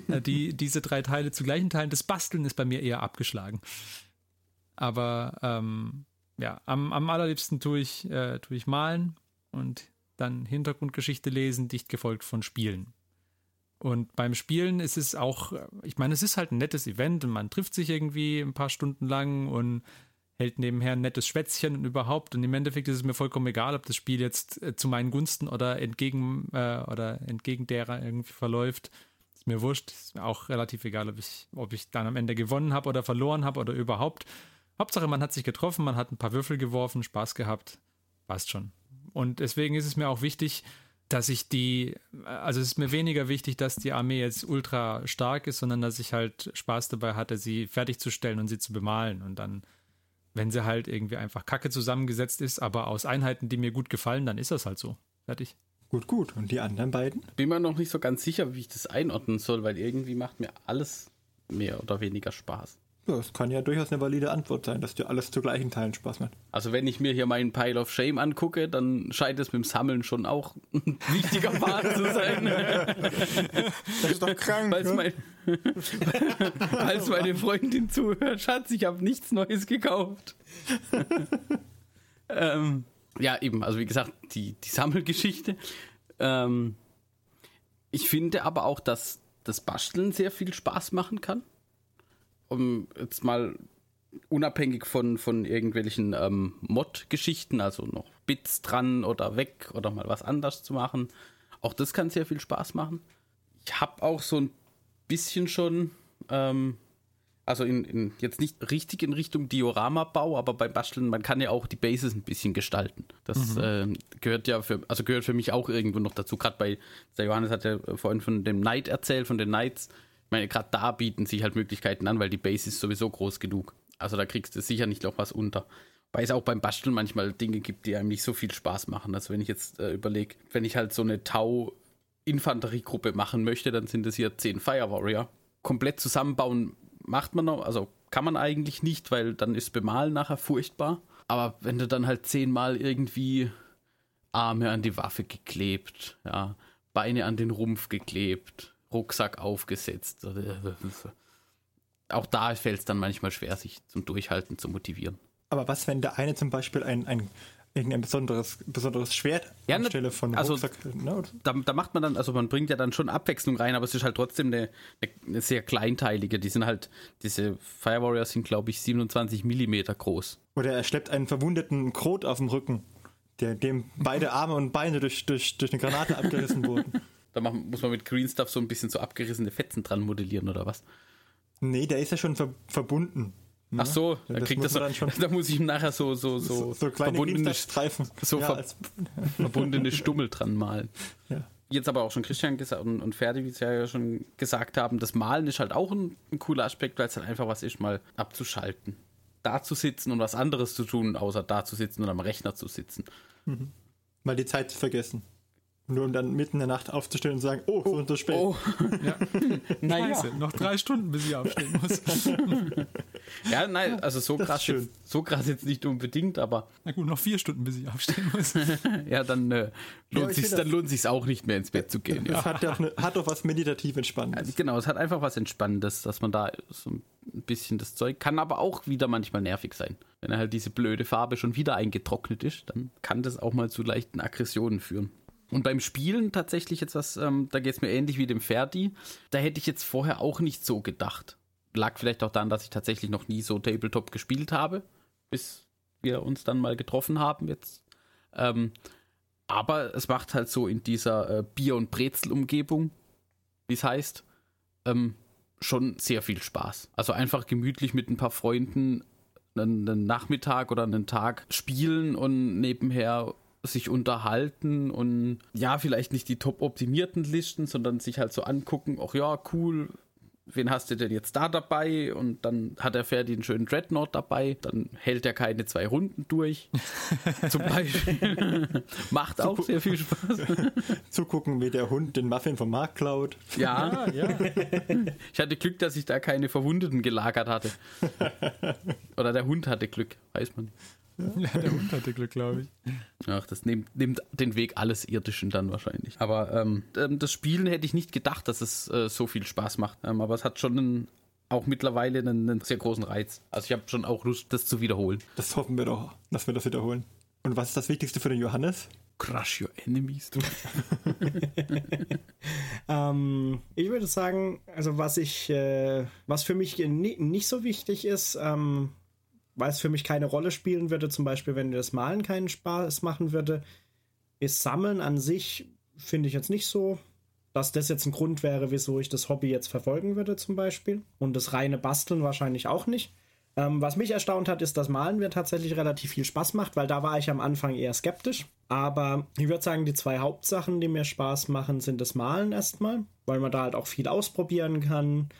äh, die, diese drei Teile zu gleichen Teilen. Das Basteln ist bei mir eher abgeschlagen. Aber ähm, ja, am, am allerliebsten tue ich, äh, tue ich malen und dann Hintergrundgeschichte lesen, dicht gefolgt von Spielen. Und beim Spielen ist es auch, äh, ich meine, es ist halt ein nettes Event und man trifft sich irgendwie ein paar Stunden lang und hält nebenher ein nettes Schwätzchen und überhaupt. Und im Endeffekt ist es mir vollkommen egal, ob das Spiel jetzt äh, zu meinen Gunsten oder entgegen äh, oder entgegen derer irgendwie verläuft. Ist mir wurscht. Ist mir auch relativ egal, ob ich, ob ich dann am Ende gewonnen habe oder verloren habe oder überhaupt. Hauptsache, man hat sich getroffen, man hat ein paar Würfel geworfen, Spaß gehabt. Passt schon. Und deswegen ist es mir auch wichtig, dass ich die, also es ist mir weniger wichtig, dass die Armee jetzt ultra stark ist, sondern dass ich halt Spaß dabei hatte, sie fertigzustellen und sie zu bemalen. Und dann, wenn sie halt irgendwie einfach kacke zusammengesetzt ist, aber aus Einheiten, die mir gut gefallen, dann ist das halt so. Fertig. gut, gut. Und die anderen beiden? Bin mir noch nicht so ganz sicher, wie ich das einordnen soll, weil irgendwie macht mir alles mehr oder weniger Spaß. Ja, das kann ja durchaus eine valide Antwort sein, dass dir alles zu gleichen Teilen Spaß macht. Also wenn ich mir hier meinen Pile of Shame angucke, dann scheint es mit dem Sammeln schon auch ein wichtiger Part zu sein. [LAUGHS] Das ist doch krank. Falls, ne? mein, [LAUGHS] falls meine Freundin zuhört, Schatz, ich habe nichts Neues gekauft. [LAUGHS] ähm, ja, eben, also wie gesagt, die, die Sammelgeschichte. Ähm, Ich finde aber auch, dass das Basteln sehr viel Spaß machen kann. Um jetzt mal unabhängig von, von irgendwelchen ähm, Mod-Geschichten, also noch Bits dran oder weg oder mal was anders zu machen. Auch das kann sehr viel Spaß machen. Ich habe auch so ein bisschen schon, ähm, also in, in, jetzt nicht richtig in Richtung Dioramabau, aber beim Basteln, man kann ja auch die Bases ein bisschen gestalten. Das mhm. äh, gehört ja für, also gehört für mich auch irgendwo noch dazu. Gerade bei, der Johannes hat ja vorhin von dem Knight erzählt, von den Knights. Ich meine, gerade da bieten sich halt Möglichkeiten an, weil die Base ist sowieso groß genug. Also da kriegst du sicher nicht noch was unter. Weil es auch beim Basteln manchmal Dinge gibt, die einem nicht so viel Spaß machen. Also wenn ich jetzt äh, überlege, wenn ich halt so eine Tau-Infanteriegruppe machen möchte, dann sind es hier zehn Fire Warrior. Komplett zusammenbauen macht man noch, also kann man eigentlich nicht, weil dann ist Bemalen nachher furchtbar. Aber wenn du dann halt zehnmal irgendwie Arme an die Waffe geklebt, ja, Beine an den Rumpf geklebt, Rucksack aufgesetzt, auch da fällt es dann manchmal schwer, sich zum Durchhalten zu motivieren. Aber was, wenn der eine zum Beispiel ein, ein irgendein besonderes, besonderes Schwert ja, anstelle von also, Rucksack, ne? da, da, macht man dann, also man bringt ja dann schon Abwechslung rein, aber es ist halt trotzdem eine, eine sehr kleinteilige. Die sind halt, diese Fire Warriors sind, glaube ich, 27 Millimeter groß. Oder er schleppt einen verwundeten Krot auf dem Rücken, der, dem beide Arme und Beine durch, durch, durch eine Granate abgerissen wurden. [LAUGHS] Da muss man mit Green Stuff so ein bisschen so abgerissene Fetzen dran modellieren oder was? Nee, der ist ja schon ver verbunden. Ne? Ach so, da kriegt das so, dann schon [LAUGHS] da muss ich ihm nachher so so so, so, kleine verbundene Streifen, [LAUGHS] so ja, ver [LAUGHS] verbundene Stummel dran malen. Ja. Jetzt aber auch schon Christian und, und Ferdi, wie sie ja schon gesagt haben, das Malen ist halt auch ein, ein cooler Aspekt, weil es halt einfach was ist, mal abzuschalten. Da zu sitzen und was anderes zu tun, außer da zu sitzen und am Rechner zu sitzen. Mhm. Mal die Zeit zu vergessen. Nur um dann mitten in der Nacht aufzustehen und sagen, oh, so und so spät. Oh. Ja. [LAUGHS] naja. noch drei Stunden, bis ich aufstehen muss. [LAUGHS] ja, nein, also so krass, jetzt, so krass jetzt nicht unbedingt, aber. Na gut, noch vier Stunden, bis ich aufstehen muss. [LAUGHS] ja, dann äh, lohnt ja, sich dann lohnt sich's auch nicht mehr ins Bett zu gehen. Das ja. hat, ja ne, hat doch was meditativ Entspannendes. Ja, genau, es hat einfach was Entspannendes, dass man da so ein bisschen das Zeug kann, aber auch wieder manchmal nervig sein. Wenn halt diese blöde Farbe schon wieder eingetrocknet ist, dann kann das auch mal zu leichten Aggressionen führen. Und beim Spielen tatsächlich jetzt was, ähm, da geht es mir ähnlich wie dem Ferdi. Da hätte ich jetzt vorher auch nicht so gedacht. Lag vielleicht auch daran, dass ich tatsächlich noch nie so Tabletop gespielt habe, bis wir uns dann mal getroffen haben jetzt. Ähm, aber es macht halt so in dieser äh, Bier- und Brezel-Umgebung, wie es heißt, ähm, schon sehr viel Spaß. Also einfach gemütlich mit ein paar Freunden einen, einen Nachmittag oder einen Tag spielen und nebenher sich unterhalten und ja, vielleicht nicht die top optimierten Listen, sondern sich halt so angucken, ach ja, cool, wen hast du denn jetzt da dabei? Und dann hat der Ferdi einen schönen Dreadnought dabei. Dann hält er keine zwei Runden durch. [LAUGHS] Zum Beispiel. [LAUGHS] Macht auch sehr viel Spaß. [LAUGHS] Zugucken, wie der Hund den Muffin vom Markt klaut. Ja, ja. Ich hatte Glück, dass ich da keine Verwundeten gelagert hatte. Oder der Hund hatte Glück, weiß man nicht. [LAUGHS] Ja, der Hund hatte Glück, glaube ich. Ach, das nimmt, nimmt, den Weg alles Irdischen dann wahrscheinlich. Aber ähm, ähm, das Spielen hätte ich nicht gedacht, dass es äh, so viel Spaß macht. Ähm, aber es hat schon einen, auch mittlerweile einen, einen, sehr großen Reiz. Also ich habe schon auch Lust, das zu wiederholen. Das hoffen wir doch, dass wir das wiederholen. Und was ist das Wichtigste für den Johannes? Crush your enemies, du. [LAUGHS] ähm, ich würde sagen, also was ich, äh, was für mich nicht so wichtig ist, ähm, weil es für mich keine Rolle spielen würde, zum Beispiel, wenn das Malen keinen Spaß machen würde, ist Sammeln an sich, finde ich jetzt nicht so, dass das jetzt ein Grund wäre, wieso ich das Hobby jetzt verfolgen würde, zum Beispiel. Und das reine Basteln wahrscheinlich auch nicht. Ähm, was mich erstaunt hat, ist, dass Malen mir tatsächlich relativ viel Spaß macht, weil da war ich am Anfang eher skeptisch. Aber ich würde sagen, die zwei Hauptsachen, die mir Spaß machen, sind das Malen erstmal, weil man da halt auch viel ausprobieren kann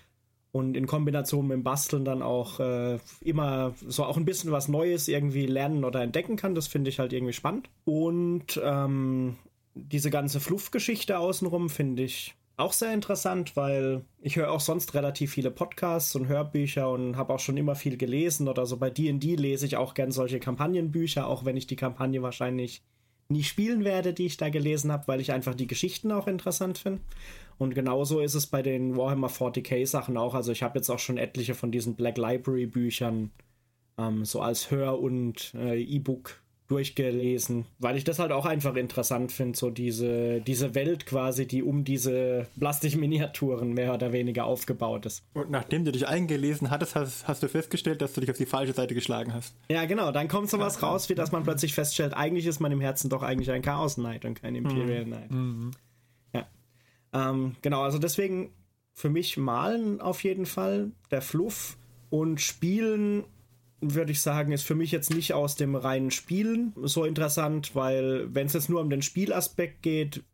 und in Kombination mit dem Basteln dann auch äh, immer so auch ein bisschen was Neues irgendwie lernen oder entdecken kann. Das finde ich halt irgendwie spannend. Und ähm, diese ganze Fluffgeschichte außenrum finde ich auch sehr interessant, weil ich höre auch sonst relativ viele Podcasts und Hörbücher und habe auch schon immer viel gelesen oder so. Bei D&D lese ich auch gern solche Kampagnenbücher, auch wenn ich die Kampagne wahrscheinlich nie spielen werde, die ich da gelesen habe, weil ich einfach die Geschichten auch interessant finde. Und genauso ist es bei den Warhammer 40k Sachen auch. Also ich habe jetzt auch schon etliche von diesen Black Library Büchern ähm, so als Hör- und äh, E-Book durchgelesen, weil ich das halt auch einfach interessant finde, so diese, diese Welt quasi, die um diese Plastikminiaturen mehr oder weniger aufgebaut ist. Und nachdem du dich eingelesen hattest, hast, hast, du festgestellt, dass du dich auf die falsche Seite geschlagen hast. Ja, genau, dann kommt sowas ja, raus, wie dass man plötzlich feststellt, eigentlich ist man im Herzen doch eigentlich ein Chaos Knight und kein Imperial mhm. Knight. Mhm. Ja. Ähm, genau, also deswegen für mich malen auf jeden Fall, der Fluff und spielen würde ich sagen, ist für mich jetzt nicht aus dem reinen Spielen so interessant, weil wenn es jetzt nur um den Spielaspekt geht,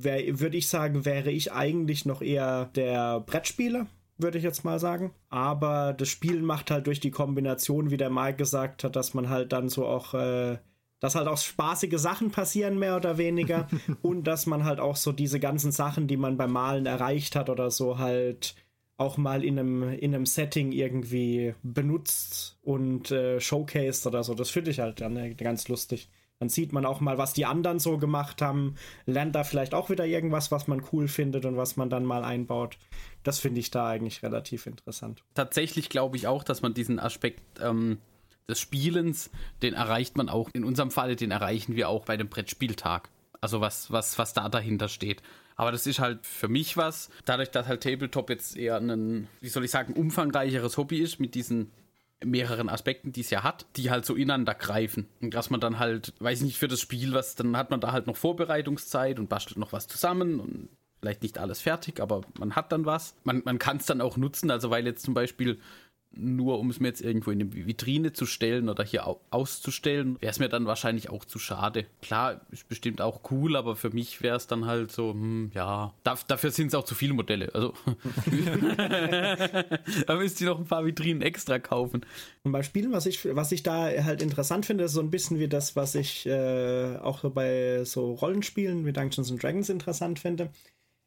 würde ich sagen, wäre ich eigentlich noch eher der Brettspieler, würde ich jetzt mal sagen. Aber das Spielen macht halt durch die Kombination, wie der Mike gesagt hat, dass man halt dann so auch, äh, dass halt auch spaßige Sachen passieren, mehr oder weniger. [LAUGHS] und dass man halt auch so diese ganzen Sachen, die man beim Malen erreicht hat oder so, halt auch mal in einem, in einem Setting irgendwie benutzt und äh, showcased oder so. Das finde ich halt dann äh, ganz lustig. Dann sieht man auch mal, was die anderen so gemacht haben, lernt da vielleicht auch wieder irgendwas, was man cool findet und was man dann mal einbaut. Das finde ich da eigentlich relativ interessant. Tatsächlich glaube ich auch, dass man diesen Aspekt ähm, des Spielens, den erreicht man auch, in unserem Falle, den erreichen wir auch bei dem Brettspieltag. Also was, was, was da dahinter steht. Aber das ist halt für mich was, dadurch, dass halt Tabletop jetzt eher ein, wie soll ich sagen, umfangreicheres Hobby ist mit diesen mehreren Aspekten, die es ja hat, die halt so ineinander greifen. Und dass man dann halt, weiß ich nicht, für das Spiel, was, dann hat man da halt noch Vorbereitungszeit und bastelt noch was zusammen und vielleicht nicht alles fertig, aber man hat dann was. Man, man kann es dann auch nutzen, also weil jetzt zum Beispiel nur um es mir jetzt irgendwo in eine Vitrine zu stellen oder hier auszustellen, wäre es mir dann wahrscheinlich auch zu schade. Klar, ist bestimmt auch cool, aber für mich wäre es dann halt so, hm, ja, dafür sind es auch zu viele Modelle. Also [LAUGHS] da müsst ihr noch ein paar Vitrinen extra kaufen. Und bei Spielen, was ich, was ich da halt interessant finde, ist so ein bisschen wie das, was ich äh, auch bei so Rollenspielen wie Dungeons and Dragons interessant finde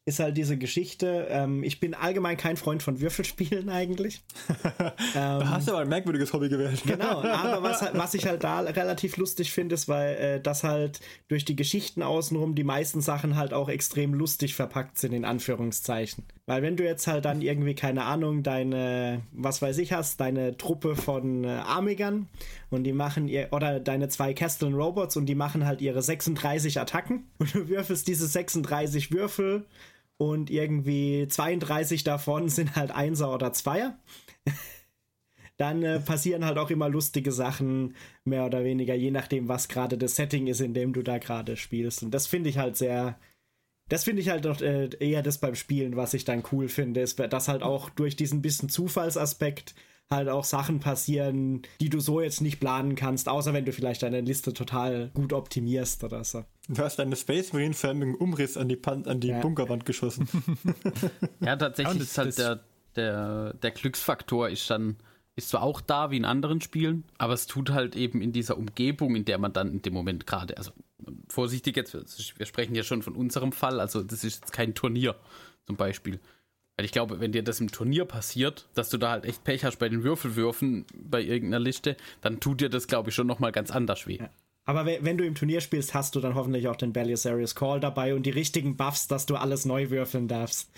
ist halt diese Geschichte. Ähm, ich bin allgemein kein Freund von Würfelspielen [LAUGHS] eigentlich. ähm, da hast du aber ein merkwürdiges Hobby gewählt. genau, aber was, was ich halt da relativ lustig finde, ist, weil äh, das halt durch die Geschichten außenrum die meisten Sachen halt auch extrem lustig verpackt sind, in Anführungszeichen. Weil wenn du jetzt halt dann irgendwie, keine Ahnung, deine, was weiß ich hast, deine Truppe von äh, Armigern und die machen ihr, oder deine zwei Castellan Robots und die machen halt ihre 36 Attacken und du würfelst diese 36 Würfel und irgendwie 32 davon sind halt Einser oder Zweier. [LAUGHS] Dann äh, passieren halt auch immer lustige Sachen, mehr oder weniger, je nachdem, was gerade das Setting ist, in dem du da gerade spielst. Und das finde ich halt sehr, das finde ich halt noch äh, eher das beim Spielen, was ich dann cool finde, ist, dass halt auch durch diesen bisschen Zufallsaspekt halt auch Sachen passieren, die du so jetzt nicht planen kannst, außer wenn du vielleicht deine Liste total gut optimierst oder so. Du hast deine Space Marine förmigen Umriss an die, Pan an die ja. Bunkerwand geschossen. [LAUGHS] ja, tatsächlich ja, ist halt der, der, der Glücksfaktor ist dann ist zwar auch da wie in anderen Spielen, aber es tut halt eben in dieser Umgebung, in der man dann in dem Moment gerade, also vorsichtig jetzt, wir sprechen ja schon von unserem Fall, also das ist jetzt kein Turnier zum Beispiel. Weil ich glaube, wenn dir das im Turnier passiert, dass du da halt echt Pech hast bei den Würfelwürfen bei irgendeiner Liste, dann tut dir das, glaube ich, schon nochmal ganz anders weh. Ja. Aber wenn du im Turnier spielst, hast du dann hoffentlich auch den Belisarius Call dabei und die richtigen Buffs, dass du alles neu würfeln darfst.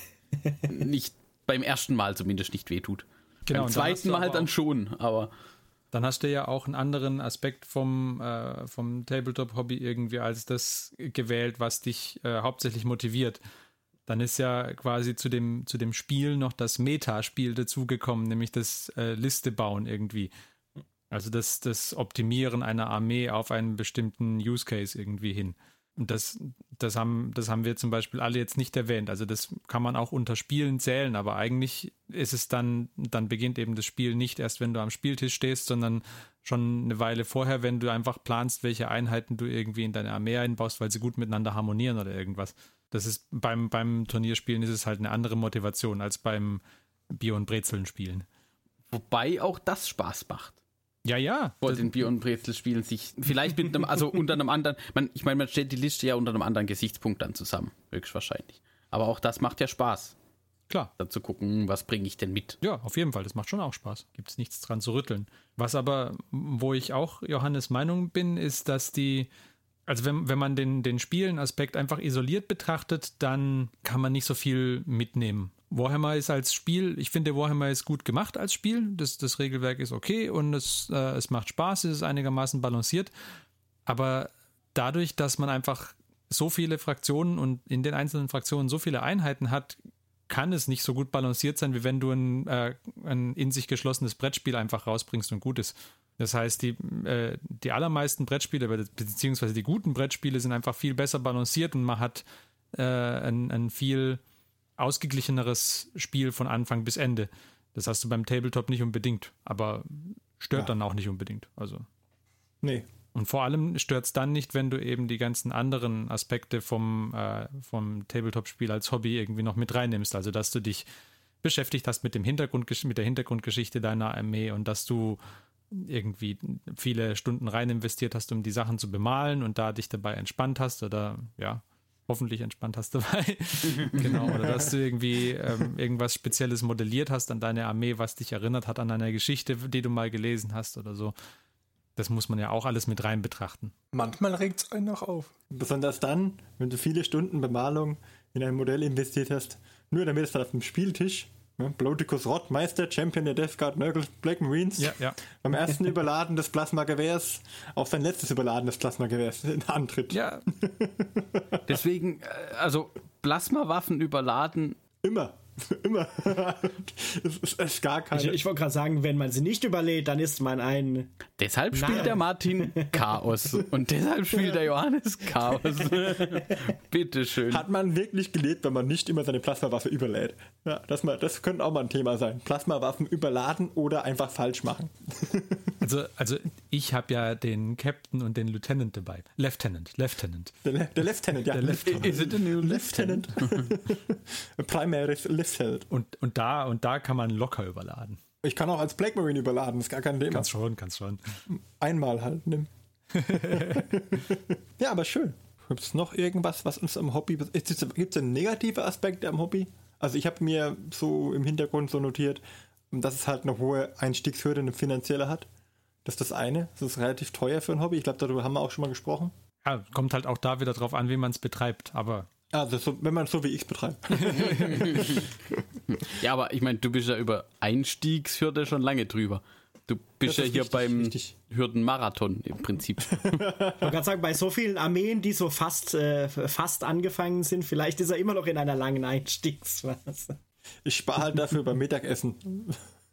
[LAUGHS] nicht beim ersten Mal zumindest nicht wehtut. Genau, beim zweiten Mal dann schon, aber. Dann hast du ja auch einen anderen Aspekt vom, äh, vom Tabletop-Hobby irgendwie als das gewählt, was dich äh, hauptsächlich motiviert dann ist ja quasi zu dem, zu dem Spiel noch das Metaspiel dazugekommen, nämlich das äh, Liste bauen irgendwie. Also das, das Optimieren einer Armee auf einen bestimmten Use Case irgendwie hin. Und das, das, haben, das haben wir zum Beispiel alle jetzt nicht erwähnt. Also das kann man auch unter Spielen zählen, aber eigentlich ist es dann, dann beginnt eben das Spiel nicht erst, wenn du am Spieltisch stehst, sondern schon eine Weile vorher, wenn du einfach planst, welche Einheiten du irgendwie in deine Armee einbaust, weil sie gut miteinander harmonieren oder irgendwas. Das ist beim, beim Turnierspielen ist es halt eine andere Motivation als beim Bier- und Brezeln spielen. Wobei auch das Spaß macht. Ja, ja. Vor den Bier- und Brezelspielen sich vielleicht mit einem, also unter einem anderen, man, ich meine, man stellt die Liste ja unter einem anderen Gesichtspunkt dann zusammen, höchstwahrscheinlich. Aber auch das macht ja Spaß. Klar. Dann zu gucken, was bringe ich denn mit. Ja, auf jeden Fall. Das macht schon auch Spaß. Gibt es nichts dran zu rütteln. Was aber, wo ich auch Johannes Meinung bin, ist, dass die also wenn, wenn man den, den Spielen-Aspekt einfach isoliert betrachtet, dann kann man nicht so viel mitnehmen. Warhammer ist als Spiel, ich finde, Warhammer ist gut gemacht als Spiel. Das, das Regelwerk ist okay und es, äh, es macht Spaß, es ist einigermaßen balanciert. Aber dadurch, dass man einfach so viele Fraktionen und in den einzelnen Fraktionen so viele Einheiten hat, kann es nicht so gut balanciert sein, wie wenn du ein, äh, ein in sich geschlossenes Brettspiel einfach rausbringst und gut ist. Das heißt, die, äh, die allermeisten Brettspiele, beziehungsweise die guten Brettspiele, sind einfach viel besser balanciert und man hat äh, ein, ein viel ausgeglicheneres Spiel von Anfang bis Ende. Das hast du beim Tabletop nicht unbedingt, aber stört ja. dann auch nicht unbedingt. Also. Nee. Und vor allem stört es dann nicht, wenn du eben die ganzen anderen Aspekte vom, äh, vom Tabletop-Spiel als Hobby irgendwie noch mit reinnimmst. Also, dass du dich beschäftigt hast mit dem Hintergrund, mit der Hintergrundgeschichte deiner Armee und dass du irgendwie viele Stunden rein investiert hast, um die Sachen zu bemalen und da dich dabei entspannt hast oder ja, hoffentlich entspannt hast dabei. [LAUGHS] genau, oder dass du irgendwie ähm, irgendwas Spezielles modelliert hast an deine Armee, was dich erinnert hat an eine Geschichte, die du mal gelesen hast oder so. Das muss man ja auch alles mit rein betrachten. Manchmal regt es einen auch auf. Besonders dann, wenn du viele Stunden Bemalung in ein Modell investiert hast, nur damit es dann auf dem Spieltisch ja, Bloticus Rott, Meister, Champion der Death Guard, Nurgle, Black Marines. Ja, ja. Beim ersten Überladen des Plasma-Gewehrs auf sein letztes Überladen des Plasma-Gewehrs antritt. Ja. [LAUGHS] Deswegen, äh, also Plasmawaffen überladen. Immer. [LAUGHS] Immer. [LAUGHS] es ist gar keine. Ich, ich wollte gerade sagen, wenn man sie nicht überlädt, dann ist man ein. Deshalb spielt Nein. der Martin [LAUGHS] Chaos und deshalb spielt der Johannes Chaos. Bitteschön. Hat man wirklich gelebt, wenn man nicht immer seine Plasmawaffe überlädt? Ja, das, mal, das könnte auch mal ein Thema sein. Plasmawaffen überladen oder einfach falsch machen. also, also ich habe ja den Captain und den Lieutenant dabei. Lieutenant, Lieutenant. Der, Le der Lieutenant, ja. Der Lieutenant. Is it a new Lieutenant? Primary Lieutenant. Und, und, da, und da kann man locker überladen. Ich kann auch als Black Marine überladen, ist gar kein Thema. Kannst schon, kannst schon. Einmal halt, nimm. [LAUGHS] ja, aber schön. Gibt es noch irgendwas, was uns am Hobby. Gibt es einen negativen Aspekt am Hobby? Also, ich habe mir so im Hintergrund so notiert, dass es halt eine hohe Einstiegshürde, eine finanzielle hat. Das ist das eine. Das ist relativ teuer für ein Hobby. Ich glaube, darüber haben wir auch schon mal gesprochen. Ja, kommt halt auch da wieder drauf an, wie man es betreibt. Aber also, so, wenn man es so wie ich betreibt. [LAUGHS] ja, aber ich meine, du bist ja über Einstiegshürde schon lange drüber. Du bist ja hier richtig, beim richtig. Hürdenmarathon im Prinzip. [LAUGHS] Ich wollte gerade sagen, bei so vielen Armeen, die so fast, äh, fast angefangen sind, vielleicht ist er immer noch in einer langen Einstiegsphase. Ich spare halt dafür beim Mittagessen.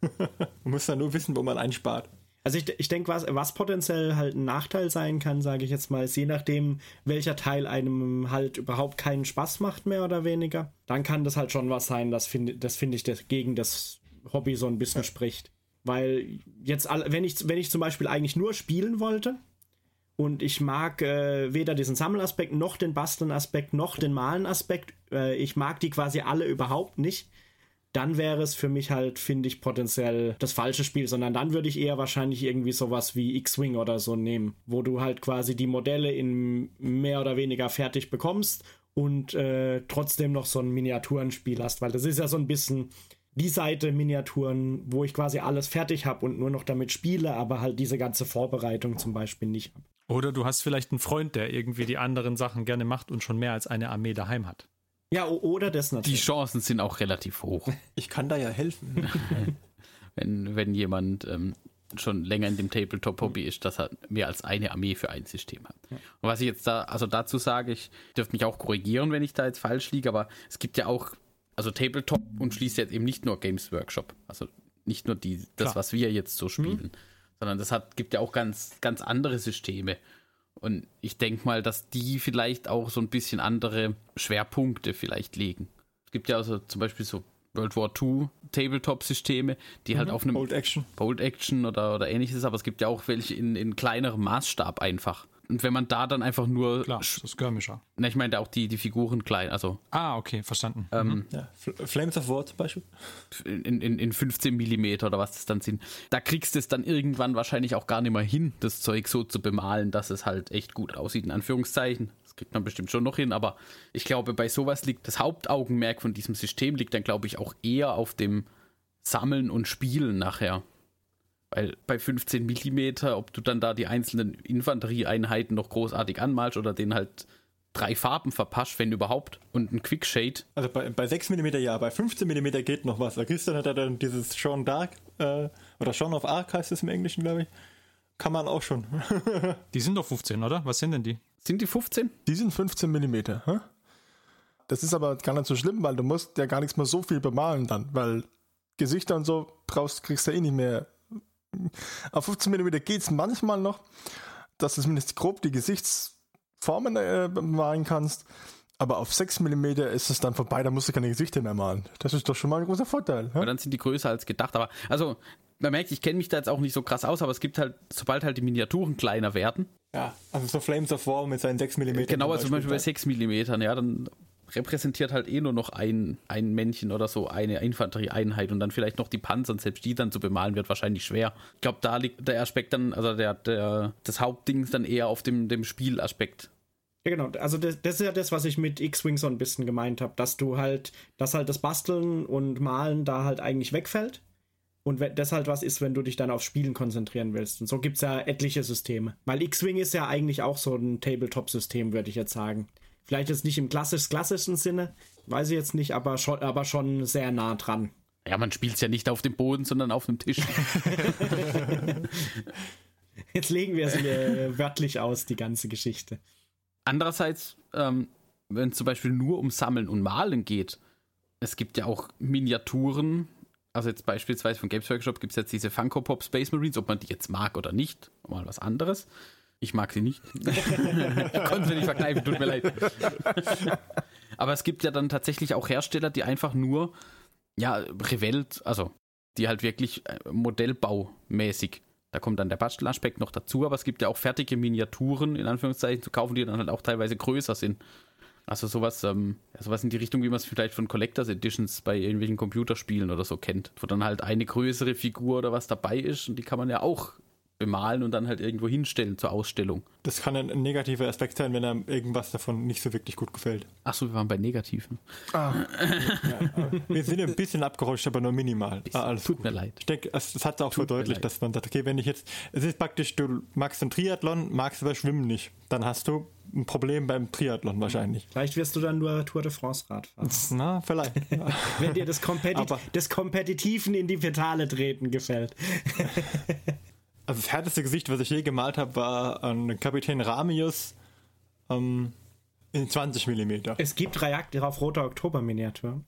[LAUGHS] man muss dann nur wissen, wo man einspart. Also ich, ich denke, was, was potenziell halt ein Nachteil sein kann, sage ich jetzt mal, ist je nachdem, welcher Teil einem halt überhaupt keinen Spaß macht, mehr oder weniger, dann kann das halt schon was sein, das finde das find ich das gegen das Hobby so ein bisschen ja. spricht. Weil jetzt, wenn ich, wenn ich zum Beispiel eigentlich nur spielen wollte und ich mag äh, weder diesen Sammelaspekt noch den Basteln-Aspekt noch den Malen-Aspekt, äh, ich mag die quasi alle überhaupt nicht, dann wäre es für mich halt, finde ich, potenziell das falsche Spiel, sondern dann würde ich eher wahrscheinlich irgendwie sowas wie X-Wing oder so nehmen, wo du halt quasi die Modelle in mehr oder weniger fertig bekommst und äh, trotzdem noch so ein Miniaturenspiel hast, weil das ist ja so ein bisschen die Seite Miniaturen, wo ich quasi alles fertig habe und nur noch damit spiele, aber halt diese ganze Vorbereitung zum Beispiel nicht habe. Oder du hast vielleicht einen Freund, der irgendwie die anderen Sachen gerne macht und schon mehr als eine Armee daheim hat. Ja, oder das natürlich. Die Chancen sind auch relativ hoch. [LAUGHS] Ich kann da ja helfen. [LAUGHS] wenn, wenn jemand ähm, schon länger in dem Tabletop-Hobby ist, dass er mehr als eine Armee für ein System hat. Und was ich jetzt da, also dazu sage, ich dürfte mich auch korrigieren, wenn ich da jetzt falsch liege, aber es gibt ja auch, also Tabletop und schließt jetzt eben nicht nur Games Workshop, also nicht nur die, das, Klar. was wir jetzt so spielen, mhm. sondern das hat, gibt ja auch ganz, ganz andere Systeme. Und ich denke mal, dass die vielleicht auch so ein bisschen andere Schwerpunkte vielleicht legen. Es gibt ja also zum Beispiel so World War II Tabletop-Systeme, die halt mhm. auf einem Bold Action, Bold Action oder, oder ähnliches, aber es gibt ja auch welche in, in kleinerem Maßstab einfach. Und wenn man da dann einfach nur. Klar, das ist Skirmisher. Ne, ich meine auch die, die Figuren klein, also. Ah, okay, verstanden. Ähm, mhm. ja, Flames of War zum Beispiel. In, in, in 15 Millimeter oder was das dann sind. Da kriegst du es dann irgendwann wahrscheinlich auch gar nicht mehr hin, das Zeug so zu bemalen, dass es halt echt gut aussieht, in Anführungszeichen. Das kriegt man bestimmt schon noch hin, aber ich glaube, bei sowas liegt das Hauptaugenmerk von diesem System, liegt dann, glaube ich, auch eher auf dem Sammeln und Spielen nachher. Weil bei 15 Millimeter, ob du dann da die einzelnen Infanterieeinheiten noch großartig anmalst oder den halt drei Farben verpasst, wenn überhaupt, und ein Quickshade. Also bei, bei 6 mm ja, bei 15 mm geht noch was. Christian hat ja dann dieses Sean Dark, äh, oder Sean of Arc heißt es im Englischen, glaube ich. Kann man auch schon. [LAUGHS] Die sind doch 15, oder? Was sind denn die? Sind die 15? Die sind 15 mm. Hä? Das ist aber gar nicht so schlimm, weil du musst ja gar nichts mehr so viel bemalen dann, weil Gesichter und so brauchst, kriegst du ja eh nicht mehr. [LAUGHS] Auf 15 mm geht es manchmal noch, dass du zumindest grob die Gesichtsformen äh, malen kannst. Aber auf 6 mm ist es dann vorbei, da musst du keine Gesichter mehr malen. Das ist doch schon mal ein großer Vorteil. Aber dann sind die größer als gedacht. Aber also, man merkt, ich kenne mich da jetzt auch nicht so krass aus, aber es gibt halt, sobald halt die Miniaturen kleiner werden. Ja, also so Flames of War mit seinen 6 mm. Genau, also zum Beispiel bei 6 mm, ja, dann repräsentiert halt eh nur noch ein, ein Männchen oder so, eine Infanterieeinheit und dann vielleicht noch die Panzer und selbst die dann zu bemalen wird wahrscheinlich schwer. Ich glaube, da liegt der Aspekt dann, also der, der, das Hauptding ist dann eher auf dem, dem Spielaspekt. Ja, genau. Also das, das, ist ja das, was ich mit X-Wing so ein bisschen gemeint habe, dass du halt, dass halt das Basteln und Malen da halt eigentlich wegfällt. Und das halt was ist, wenn du dich dann auf Spielen konzentrieren willst. Und so gibt es ja etliche Systeme. Weil X-Wing ist ja eigentlich auch so ein Tabletop-System, würde ich jetzt sagen. Vielleicht jetzt nicht im klassisch klassischen Sinne, weiß ich jetzt nicht, aber schon, aber schon sehr nah dran. Ja, man spielt es ja nicht auf dem Boden, sondern auf dem Tisch. [LAUGHS] [LAUGHS] jetzt legen wir es mir wörtlich aus, die ganze Geschichte. Andererseits, ähm, wenn es zum Beispiel nur um Sammeln und Malen geht, es gibt ja auch Miniaturen, also jetzt beispielsweise von Games Workshop gibt es jetzt diese Funko Pop Space Marines, ob man die jetzt mag oder nicht, mal was anderes. Ich mag sie nicht. [LAUGHS] ich konnte sie nicht verkneifen, tut mir leid. Aber es gibt ja dann tatsächlich auch Hersteller, die einfach nur, ja, Revelt, also die halt wirklich äh, modellbaumäßig, da kommt dann der Bastelaspekt noch dazu, aber es gibt ja auch fertige Miniaturen, in Anführungszeichen, zu kaufen, die dann halt auch teilweise größer sind. Also sowas, ähm, sowas in die Richtung, wie man es vielleicht von Collectors Editions bei irgendwelchen Computerspielen oder so kennt, wo dann halt eine größere Figur oder was dabei ist und die kann man ja auch bemalen und dann halt irgendwo hinstellen zur Ausstellung. Das kann ein, ein negativer Aspekt sein, wenn einem irgendwas davon nicht so wirklich gut gefällt. Achso, wir waren bei Negativen. Ah. ja, wir sind ein bisschen abgerutscht, aber nur minimal. Ah, alles Tut gut. mir leid. Ich denke, es, es hat auch Tut verdeutlicht, dass man sagt, okay, wenn ich jetzt, es ist praktisch, du magst einen Triathlon, magst aber Schwimmen nicht, dann hast du ein Problem beim Triathlon wahrscheinlich. Vielleicht wirst du dann nur Tour de France Radfahren. Na, vielleicht. [LAUGHS] Wenn dir das, Kompeti das Kompetitiven in die Petale treten gefällt. [LAUGHS] Also das härteste Gesicht, was ich je gemalt habe, war ein Kapitän Ramius ähm, in 20 mm. Es gibt Reaktor auf roter Oktober-Miniatur.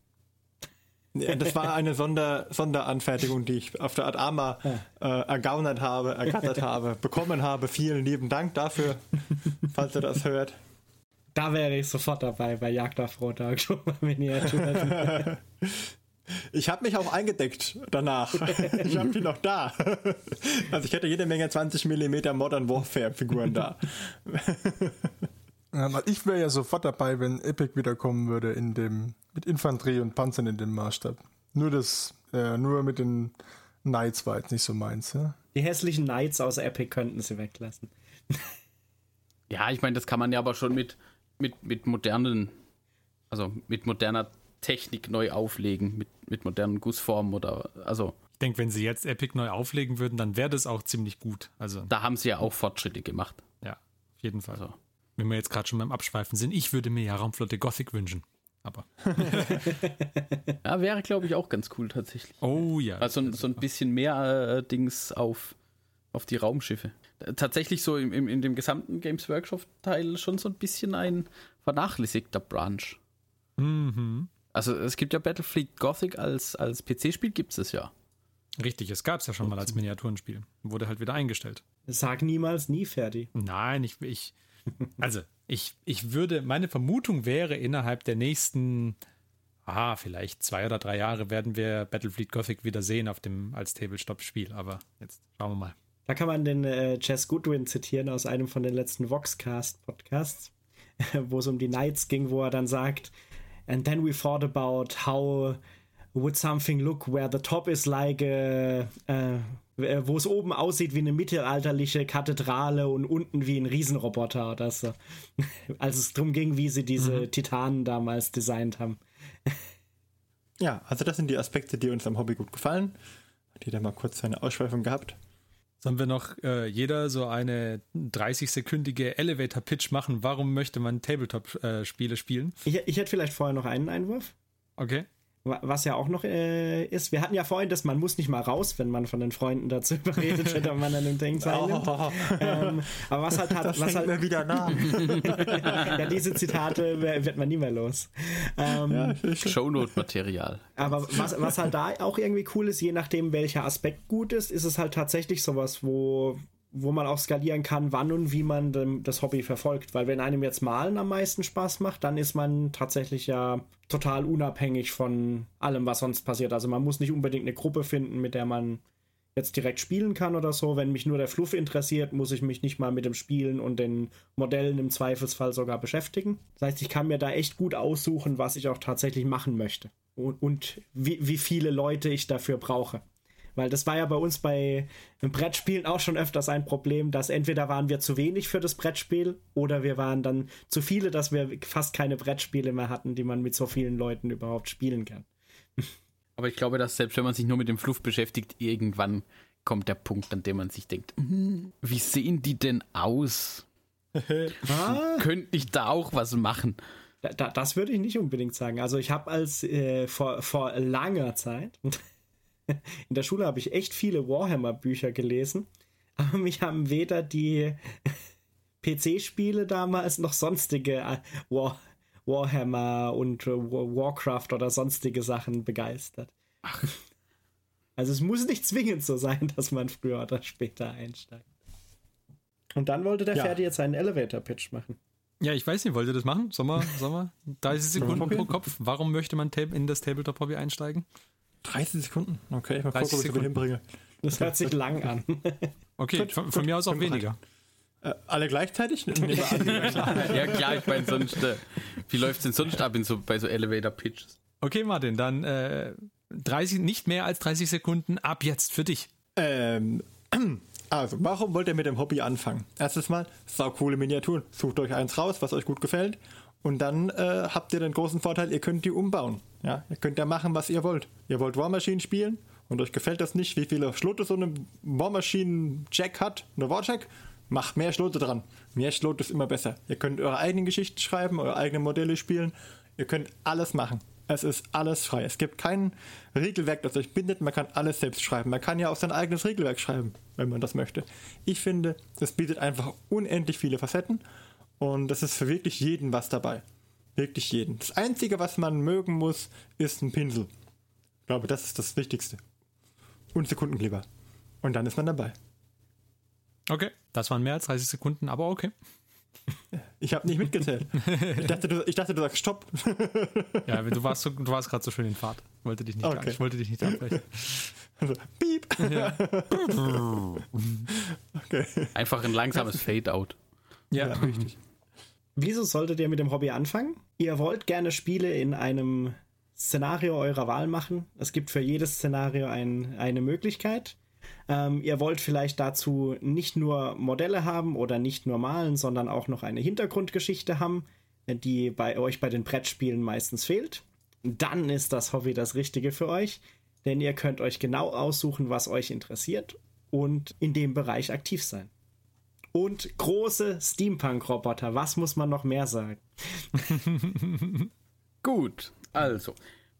Ja, das war eine Sonder, Sonderanfertigung, die ich auf der Art Arma äh, ergaunert habe, ergattert [LAUGHS] habe, bekommen habe. Vielen lieben Dank dafür, falls ihr das hört. Da wäre ich sofort dabei bei Jagd auf roter Oktober-Miniatur. [LAUGHS] Ich habe mich auch eingedeckt danach. [LAUGHS] ich habe die noch da. Also ich hätte jede Menge 20 mm Modern Warfare Figuren da. ich wäre ja sofort dabei, wenn Epic wiederkommen würde in dem mit Infanterie und Panzern in dem Maßstab. Nur das, äh, nur mit den Knights war jetzt nicht so meins. Ja? Die hässlichen Knights aus Epic könnten sie weglassen. ja, ich meine, das kann man ja aber schon mit mit mit modernen, also mit moderner Technik neu auflegen mit, mit modernen Gussformen oder also. Ich denke, wenn sie jetzt Epic neu auflegen würden, dann wäre das auch ziemlich gut. Also da haben sie ja auch Fortschritte gemacht. Ja, auf jeden Fall. Also. Wenn wir jetzt gerade schon beim Abschweifen sind, ich würde mir ja Raumflotte Gothic wünschen. Aber. [LAUGHS] ja, wäre, glaube ich, auch ganz cool tatsächlich. Oh ja. Also so ein bisschen mehr äh, Dings auf, auf die Raumschiffe. Tatsächlich so im, im, in dem gesamten Games Workshop-Teil schon so ein bisschen ein vernachlässigter Branch. Mhm. Also es gibt ja Battlefleet Gothic als, als PC-Spiel, gibt es ja. Richtig, es gab es ja schon mal als Miniaturenspiel. Wurde halt wieder eingestellt. Sag niemals nie, fertig. Nein, ich, ich [LAUGHS] also ich, ich würde, meine Vermutung wäre, innerhalb der nächsten, ah, vielleicht zwei oder drei Jahre werden wir Battlefleet Gothic wieder sehen auf dem, als Tabletop-Spiel. Aber jetzt schauen wir mal. Da kann man den äh, Chess Goodwin zitieren aus einem von den letzten Voxcast-Podcasts, [LAUGHS] wo es um die Knights ging, wo er dann sagt, and then we thought about how would something look where the top is like a, uh, wo es oben aussieht wie eine mittelalterliche Kathedrale und unten wie ein Riesenroboter oder so. [LAUGHS] Als es darum ging, wie sie diese mhm. Titanen damals designt haben. Ja, also das sind die Aspekte, die uns am Hobby gut gefallen. Hat jeder mal kurz seine Ausschweifung gehabt. Sollen wir noch äh, jeder so eine 30-sekündige Elevator-Pitch machen? Warum möchte man Tabletop-Spiele spielen? Ich, ich hätte vielleicht vorher noch einen Einwurf. Okay. Was ja auch noch äh, ist, wir hatten ja vorhin, dass man muss nicht mal raus, wenn man von den Freunden dazu [LAUGHS] überredet wird, ob man an dem Ding teilnimmt. Oh. Ähm, aber was halt hat, das was halt mir wieder nach. [LAUGHS] ja, diese Zitate wird man nie mehr los. Ähm, ja, Shownote-Material. Aber was, was halt da auch irgendwie cool ist, je nachdem welcher Aspekt gut ist, ist es halt tatsächlich sowas, wo wo man auch skalieren kann, wann und wie man das Hobby verfolgt. Weil wenn einem jetzt Malen am meisten Spaß macht, dann ist man tatsächlich ja total unabhängig von allem, was sonst passiert. Also man muss nicht unbedingt eine Gruppe finden, mit der man jetzt direkt spielen kann oder so. Wenn mich nur der Fluff interessiert, muss ich mich nicht mal mit dem Spielen und den Modellen im Zweifelsfall sogar beschäftigen. Das heißt, ich kann mir da echt gut aussuchen, was ich auch tatsächlich machen möchte und, und wie, wie viele Leute ich dafür brauche. Weil das war ja bei uns bei Brettspielen auch schon öfters ein Problem, dass entweder waren wir zu wenig für das Brettspiel oder wir waren dann zu viele, dass wir fast keine Brettspiele mehr hatten, die man mit so vielen Leuten überhaupt spielen kann. [LAUGHS] Aber ich glaube, dass selbst wenn man sich nur mit dem Fluff beschäftigt, irgendwann kommt der Punkt, an dem man sich denkt, hm, wie sehen die denn aus? [LAUGHS] ah. Könnte ich da auch was machen? Da, das würde ich nicht unbedingt sagen. Also ich habe als äh, vor, vor langer Zeit [LAUGHS] [LAUGHS] in der Schule habe ich echt viele Warhammer-Bücher gelesen, aber mich haben weder die [LAUGHS] PC-Spiele damals noch sonstige äh, War Warhammer und äh, Warcraft oder sonstige Sachen begeistert. Ach. [LAUGHS] Also es muss nicht zwingend so sein, dass man früher oder später einsteigt. Und dann wollte der ja. Ferdi jetzt einen Elevator-Pitch machen. Ja, ich weiß nicht, wollt ihr das machen? Sommer, Sommer, 30 Sekunden pro Kopf. Warum möchte man in das Tabletop-Hobby einsteigen? 30 Sekunden? Okay, mal gucken, ob ich das hinbringe. Das hört sich lang an. [LAUGHS] Okay, gut, von, von gut, mir aus auch weniger. Äh, alle gleichzeitig? [LAUGHS] ja, klar, ich meine, sonst, äh, wie läuft es denn sonst ab in so, bei so Elevator-Pitches? Okay, Martin, dann äh, 30, nicht mehr als 30 Sekunden ab jetzt für dich. Ähm, [CLEARS THROAT] also, warum wollt ihr mit dem Hobby anfangen? Erstes Mal, sau coole Miniaturen. Sucht euch eins raus, was euch gut gefällt. Und dann äh, habt ihr den großen Vorteil, ihr könnt die umbauen. Ja, ihr könnt ja machen, was ihr wollt. Ihr wollt War Machine spielen und euch gefällt das nicht, wie viele Schlote so eine War Machine Jack hat, eine War Jack. Macht mehr Schlote dran. Mehr Schlote ist immer besser. Ihr könnt eure eigenen Geschichten schreiben, eure eigenen Modelle spielen. Ihr könnt alles machen. Es ist alles frei. Es gibt kein Regelwerk, das euch bindet. Man kann alles selbst schreiben. Man kann ja auch sein eigenes Regelwerk schreiben, wenn man das möchte. Ich finde, es bietet einfach unendlich viele Facetten und es ist für wirklich jeden was dabei. Wirklich jeden. Das Einzige, was man mögen muss, ist ein Pinsel. Ich glaube, das ist das Wichtigste. Und Sekundenkleber. Und dann ist man dabei. Okay, das waren mehr als 30 Sekunden, aber okay. Ich habe nicht mitgezählt. Ich dachte, du, ich dachte, du sagst Stopp. [LAUGHS] Ja, du warst, so, du warst gerade so schön in Fahrt. Ich wollte dich nicht, okay. ich wollte dich nicht abbrechen. Also, piep. Ja. [LAUGHS] okay. Einfach ein langsames Fade-out. Ja, ja, richtig. Wieso solltet ihr mit dem Hobby anfangen? Ihr wollt gerne Spiele in einem Szenario eurer Wahl machen. Es gibt für jedes Szenario ein, eine Möglichkeit. Ähm, ihr wollt vielleicht dazu nicht nur Modelle haben oder nicht nur malen, sondern auch noch eine Hintergrundgeschichte haben, die bei euch bei den Brettspielen meistens fehlt. Dann ist das Hobby das Richtige für euch, denn ihr könnt euch genau aussuchen, was euch interessiert und in dem Bereich aktiv sein und große Steampunk-Roboter. Was muss man noch mehr sagen? [LAUGHS] Gut, also,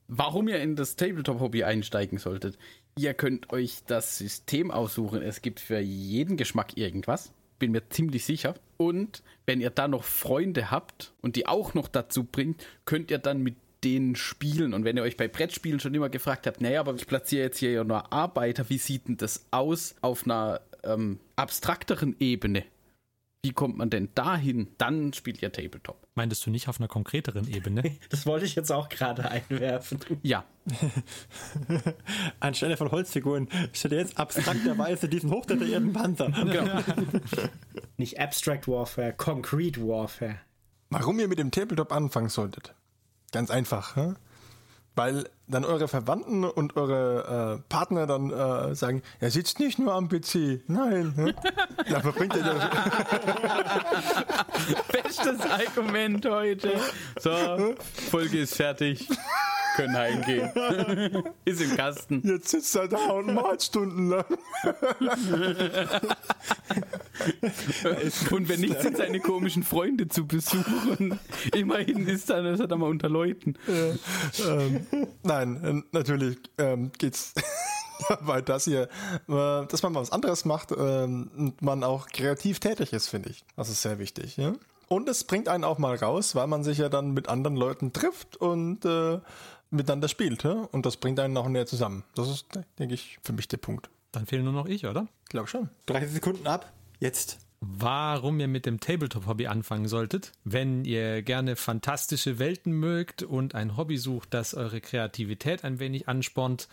warum ihr in das Tabletop-Hobby einsteigen solltet. Ihr könnt euch das System aussuchen. Es gibt für jeden Geschmack irgendwas. Bin mir ziemlich sicher. Und wenn ihr da noch Freunde habt und die auch noch dazu bringt, könnt ihr dann mit denen spielen. Und wenn ihr euch bei Brettspielen schon immer gefragt habt, naja, aber ich platziere jetzt hier ja nur Arbeiter, wie sieht denn das aus auf einer ähm, abstrakteren Ebene. Wie kommt man denn dahin? Dann spielt ihr Tabletop. Meintest du nicht auf einer konkreteren Ebene? [LAUGHS] Das wollte ich jetzt auch gerade einwerfen. Ja. [LAUGHS] Anstelle von Holzfiguren steht jetzt abstrakterweise diesen hochdetaillierten Panzer. [LAUGHS] Genau. Nicht Abstract Warfare, Concrete Warfare. Warum ihr mit dem Tabletop anfangen solltet? Ganz einfach. Hm? Weil dann eure Verwandten und eure äh, Partner dann äh, sagen, er sitzt nicht nur am PC. Nein. Hm? [LAUGHS] Da verbringt er ja. Bestes Argument heute. So, Folge ist fertig. Können heimgehen. [LAUGHS] Ist im Kasten. Jetzt sitzt er da und malt stundenlang. Und wenn nicht, sind seine komischen Freunde zu besuchen. Immerhin ist er, das hat er mal unter Leuten. ähm, nein, äh, natürlich ähm, geht's [LAUGHS] weil das hier, äh, dass man mal was anderes macht ähm, und man auch kreativ tätig ist, finde ich. Das ist sehr wichtig. Ja? Und es bringt einen auch mal raus, weil man sich ja dann mit anderen Leuten trifft und äh, miteinander spielt. Ja? Und das bringt einen auch näher zusammen. Das ist, denke ich, für mich der Punkt. Dann fehlen nur noch ich, oder? Ich glaube schon. 30 Sekunden ab. Jetzt. Warum ihr mit dem Tabletop-Hobby anfangen solltet. Wenn ihr gerne fantastische Welten mögt und ein Hobby sucht, das eure Kreativität ein wenig anspornt,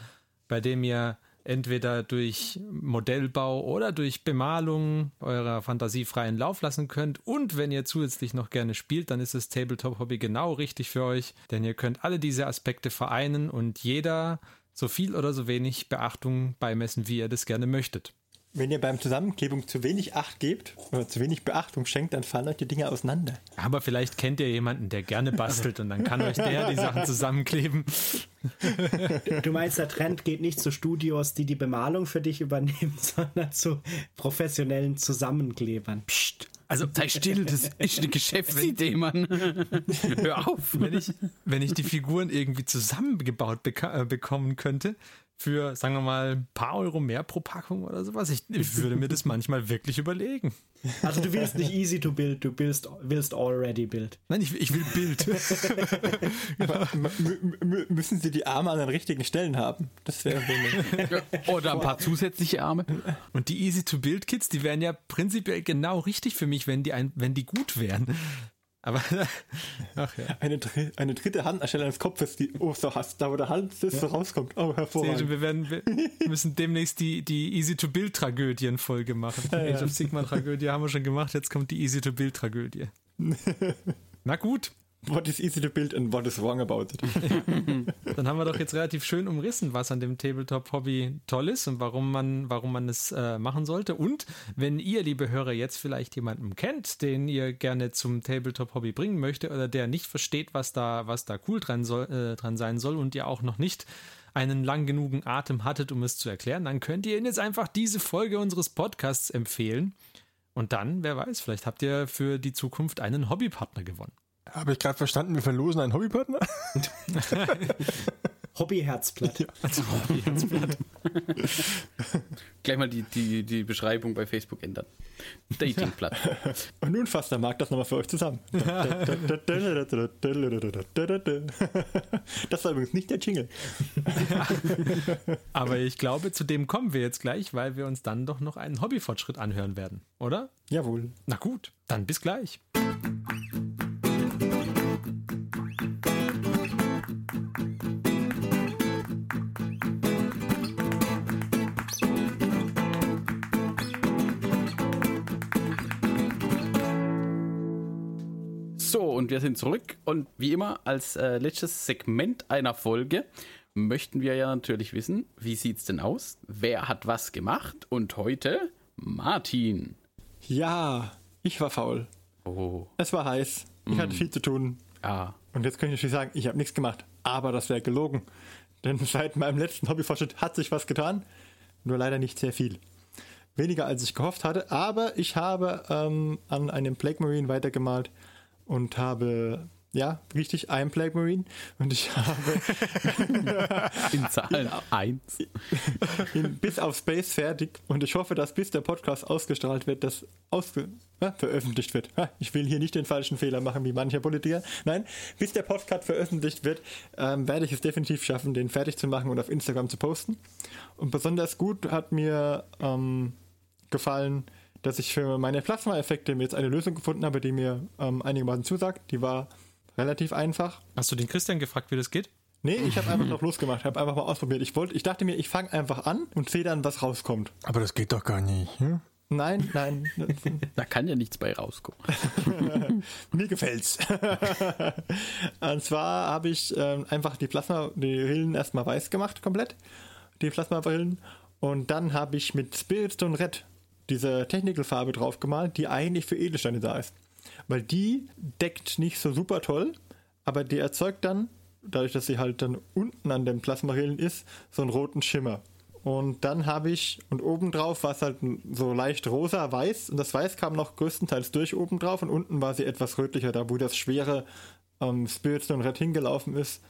bei dem ihr entweder durch Modellbau oder durch Bemalung eurer Fantasie freien Lauf lassen könnt. Und wenn ihr zusätzlich noch gerne spielt, dann ist das Tabletop-Hobby genau richtig für euch, denn ihr könnt alle diese Aspekte vereinen und jeder so viel oder so wenig Beachtung beimessen, wie ihr das gerne möchtet. Wenn ihr beim Zusammenklebung zu wenig Acht gebt oder zu wenig Beachtung schenkt, dann fallen euch die Dinge auseinander. Aber vielleicht kennt ihr jemanden, der gerne bastelt und dann kann euch der die Sachen zusammenkleben. Du meinst, der Trend geht nicht zu Studios, die die Bemalung für dich übernehmen, [LAUGHS] sondern zu professionellen Zusammenklebern. Psst. Also sei still, das ist eine Geschäftsidee, Mann. Hör auf. Wenn ich, wenn ich die Figuren irgendwie zusammengebaut beka- äh, bekommen könnte, für, sagen wir mal, ein paar Euro mehr pro Packung oder sowas. Ich, ich würde mir das manchmal wirklich überlegen. Also du willst nicht easy to build, du willst, willst already build. Nein, ich, ich will Bild. [LAUGHS] müssen sie die Arme an den richtigen Stellen haben? Das wäre Oder ein paar zusätzliche Arme. Und die Easy to Build Kits, die wären ja prinzipiell genau richtig für mich, wenn die, ein, wenn die gut wären. Aber [LAUGHS] ach ja. eine, eine dritte Hand anstelle eines Kopfes, die oh so hast, da wo der Hals ist, ja. so rauskommt. Oh, hervorragend. wir, werden, wir [LAUGHS] müssen demnächst die, die Easy-to-Build-Tragödien-Folge machen. Ja, Age of Sigma-Tragödie haben wir schon gemacht, jetzt kommt die Easy-to-Build-Tragödie. [LAUGHS] Na gut, What is easy to build and what is wrong about it? [LAUGHS] Dann haben wir doch jetzt relativ schön umrissen, was an dem Tabletop-Hobby toll ist und warum man, warum man es äh, machen sollte. Und wenn ihr, liebe Hörer, jetzt vielleicht jemanden kennt, den ihr gerne zum Tabletop-Hobby bringen möchte oder der nicht versteht, was da, was da cool dran, soll, äh, dran sein soll und ihr auch noch nicht einen lang genugen Atem hattet, um es zu erklären, dann könnt ihr ihnen jetzt einfach diese Folge unseres Podcasts empfehlen. Und dann, wer weiß, vielleicht habt ihr für die Zukunft einen Hobbypartner gewonnen. Habe ich gerade verstanden, wir verlosen einen Hobbypartner? [LAUGHS] Hobbyherzblatt. Ja. Also Hobbyherzblatt. [LAUGHS] Gleich mal die, die, die Beschreibung bei Facebook ändern. Datingblatt. [LAUGHS] Und nun fasst der Markt das nochmal für euch zusammen. Das war übrigens nicht der Jingle. Aber ich glaube, zu dem kommen wir jetzt gleich, weil wir uns dann doch noch einen Hobbyfortschritt anhören werden, oder? Jawohl. Na gut, dann bis gleich. Und wir sind zurück. Und wie immer, als äh, letztes Segment einer Folge möchten wir ja natürlich wissen, wie sieht's denn aus? Wer hat was gemacht? Und heute Martin. Ja, ich war faul. Oh. Es war heiß. Ich mm. hatte viel zu tun. Ja. Und jetzt könnte ich natürlich sagen, ich habe nichts gemacht. Aber das wäre gelogen. Denn [LAUGHS] seit meinem letzten Hobbyfortschritt hat sich was getan. Nur leider nicht sehr viel. Weniger als ich gehofft hatte. Aber ich habe ähm, an einem Plague Marine weitergemalt und habe ja, richtig ein Plague Marine und ich habe [LAUGHS] in Zahlen 1 bis auf Space fertig und ich hoffe, dass bis der Podcast ausgestrahlt wird, das ausge äh, veröffentlicht wird. Ich will hier nicht den falschen Fehler machen wie mancher Politiker. Nein, bis der Podcast veröffentlicht wird, ähm, werde ich es definitiv schaffen, den fertig zu machen und auf Instagram zu posten. Und besonders gut hat mir ähm, gefallen, dass ich für meine Plasma-Effekte jetzt eine Lösung gefunden habe, die mir ähm, einigermaßen zusagt. Die war relativ einfach. Hast du den Christian gefragt, wie das geht? Nee, ich habe einfach noch losgemacht, habe einfach mal ausprobiert. Ich wollte, ich dachte mir, ich fange einfach an und sehe dann, was rauskommt. Aber das geht doch gar nicht. Hm? Nein, nein. [LAUGHS] da kann ja nichts bei rauskommen. [LAUGHS] Mir gefällt's. [LAUGHS] und zwar habe ich ähm, einfach die Plasma, die Rillen erstmal weiß gemacht, komplett. Die Plasma-Rillen. Und dann habe ich mit Spiritstone Red diese Technical-Farbe drauf gemalt, die eigentlich für Edelsteine da ist. Weil die deckt nicht so super toll, aber die erzeugt dann dadurch, dass sie halt dann unten an den Plasmarillen ist, so einen roten Schimmer. Und dann habe ich, und obendrauf war es halt so leicht rosa-weiß, und das Weiß kam noch größtenteils durch obendrauf, und unten war sie etwas rötlicher, da wo das schwere ähm, Spirits Red hingelaufen ist,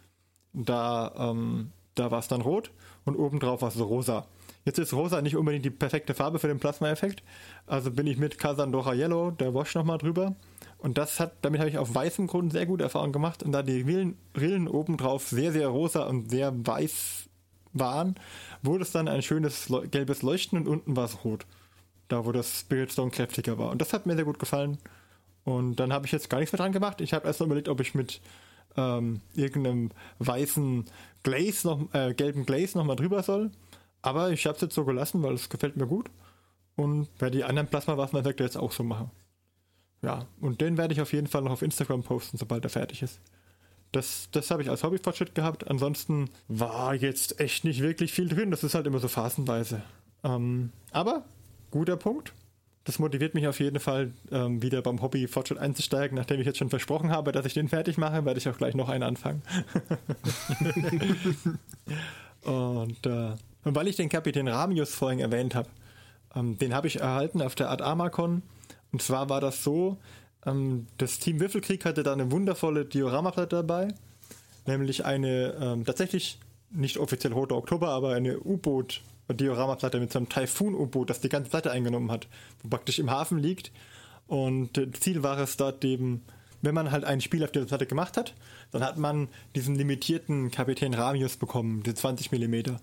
da, ähm, da war es dann rot, und obendrauf war es so rosa. Jetzt ist rosa nicht unbedingt die perfekte Farbe für den Plasma-Effekt, also bin ich mit Casandora Yellow, der Wash nochmal drüber, und das hat, damit habe ich auf weißem Grund sehr gute Erfahrungen gemacht, und da die Rillen, Rillen obendrauf sehr, sehr rosa und sehr weiß waren, wurde es dann ein schönes gelbes Leuchten und unten war es rot. Da, wo das Spirit Stone kräftiger war. Und das hat mir sehr gut gefallen. Und dann habe ich jetzt gar nichts mehr dran gemacht. Ich habe erst mal überlegt, ob ich mit ähm, irgendeinem weißen Glaze noch, äh, gelben Glaze nochmal drüber soll. Aber ich habe es jetzt so gelassen, weil es gefällt mir gut. Und werde die anderen Plasma-Waffeneffekte jetzt auch so machen. Ja, und den werde ich auf jeden Fall noch auf Instagram posten, sobald er fertig ist. Das, das habe ich als Hobbyfortschritt gehabt. Ansonsten war jetzt echt nicht wirklich viel drin. Das ist halt immer so phasenweise. Ähm, aber guter Punkt. Das motiviert mich auf jeden Fall, ähm, wieder beim Hobbyfortschritt einzusteigen. Nachdem ich jetzt schon versprochen habe, dass ich den fertig mache, werde ich auch gleich noch einen anfangen. [LAUGHS] und, äh, und weil ich den Kapitän Ramius vorhin erwähnt habe, ähm, den habe ich erhalten auf der Art Armacon. Und zwar war das so, ähm, das Team Würfelkrieg hatte da eine wundervolle Dioramaplatte dabei, nämlich eine ähm, tatsächlich nicht offiziell Rote Oktober, aber eine U-Boot Dioramaplatte mit so einem Typhoon-U-Boot, das die ganze Platte eingenommen hat, wo praktisch im Hafen liegt. Und äh, Ziel war es dort eben, wenn man halt ein Spiel auf dieser Platte gemacht hat, dann hat man diesen limitierten Kapitän Ramius bekommen, die 20 mm.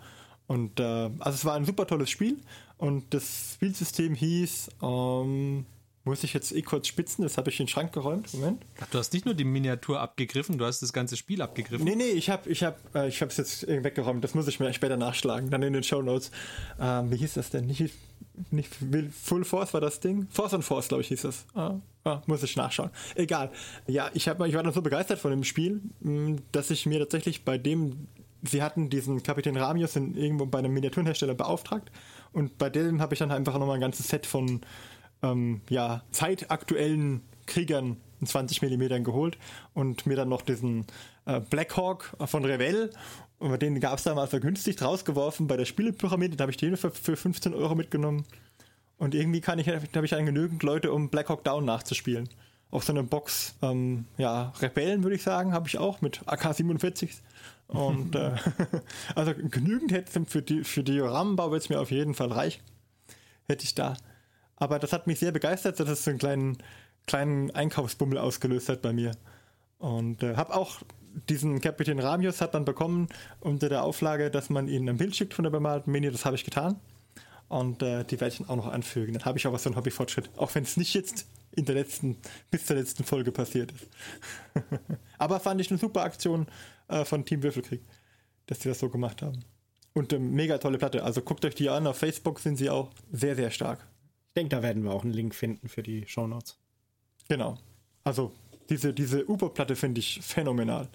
Und äh, also es war ein super tolles Spiel und das Spielsystem hieß ähm, muss ich jetzt eh kurz spitzen? Das habe ich in den Schrank geräumt. Moment. Ach, du hast nicht nur die Miniatur abgegriffen, du hast das ganze Spiel abgegriffen. Nee, nee, ich habe ich hab, äh, ich jetzt weggeräumt. Das muss ich mir später nachschlagen. Dann in den Show Notes. Ähm, wie hieß das denn? Nicht, nicht Full Force war das Ding? Force on Force, glaube ich, hieß das. Ah, ah, muss ich nachschauen. Egal. Ja, ich, hab, ich war dann so begeistert von dem Spiel, mm, dass ich mir tatsächlich bei dem sie hatten diesen Kapitän Ramius in, irgendwo bei einem Miniaturenhersteller beauftragt und bei dem habe ich dann einfach nochmal ein ganzes Set von ähm, ja, zeitaktuellen Kriegern in 20 mm geholt und mir dann noch diesen äh, Blackhawk von Revell, den gab es damals vergünstigt rausgeworfen bei der Spielepyramide, da habe ich den für, für 15 Euro mitgenommen. Und irgendwie kann ich, habe ich dann genügend Leute, um Blackhawk Down nachzuspielen. Auch so eine Box, ähm, ja, Rebellen würde ich sagen, habe ich auch mit AK-47. Und [LAUGHS] äh, [LAUGHS] also genügend hätte für die für Diorammenbau wird es mir auf jeden Fall reichen. Hätte ich da. Aber das hat mich sehr begeistert, dass es so einen kleinen, kleinen Einkaufsbummel ausgelöst hat bei mir. Und äh, habe auch diesen Kapitän Ramius hat dann bekommen unter der Auflage, dass man ihnen ein Bild schickt von der bemalten Mini. Das habe ich getan. Und äh, die werde ich dann auch noch anfügen. Dann habe ich auch was für einen Hobbyfortschritt. Auch wenn es nicht jetzt in der letzten, bis zur letzten Folge passiert ist. [LAUGHS] Aber fand ich eine super Aktion äh, von Team Würfelkrieg, dass sie das so gemacht haben. Und eine mega tolle Platte. Also guckt euch die an. Auf Facebook sind sie auch sehr, sehr stark denke, da werden wir auch einen Link finden für die Shownotes. Genau. Also diese, diese U-Boot-Platte finde ich phänomenal.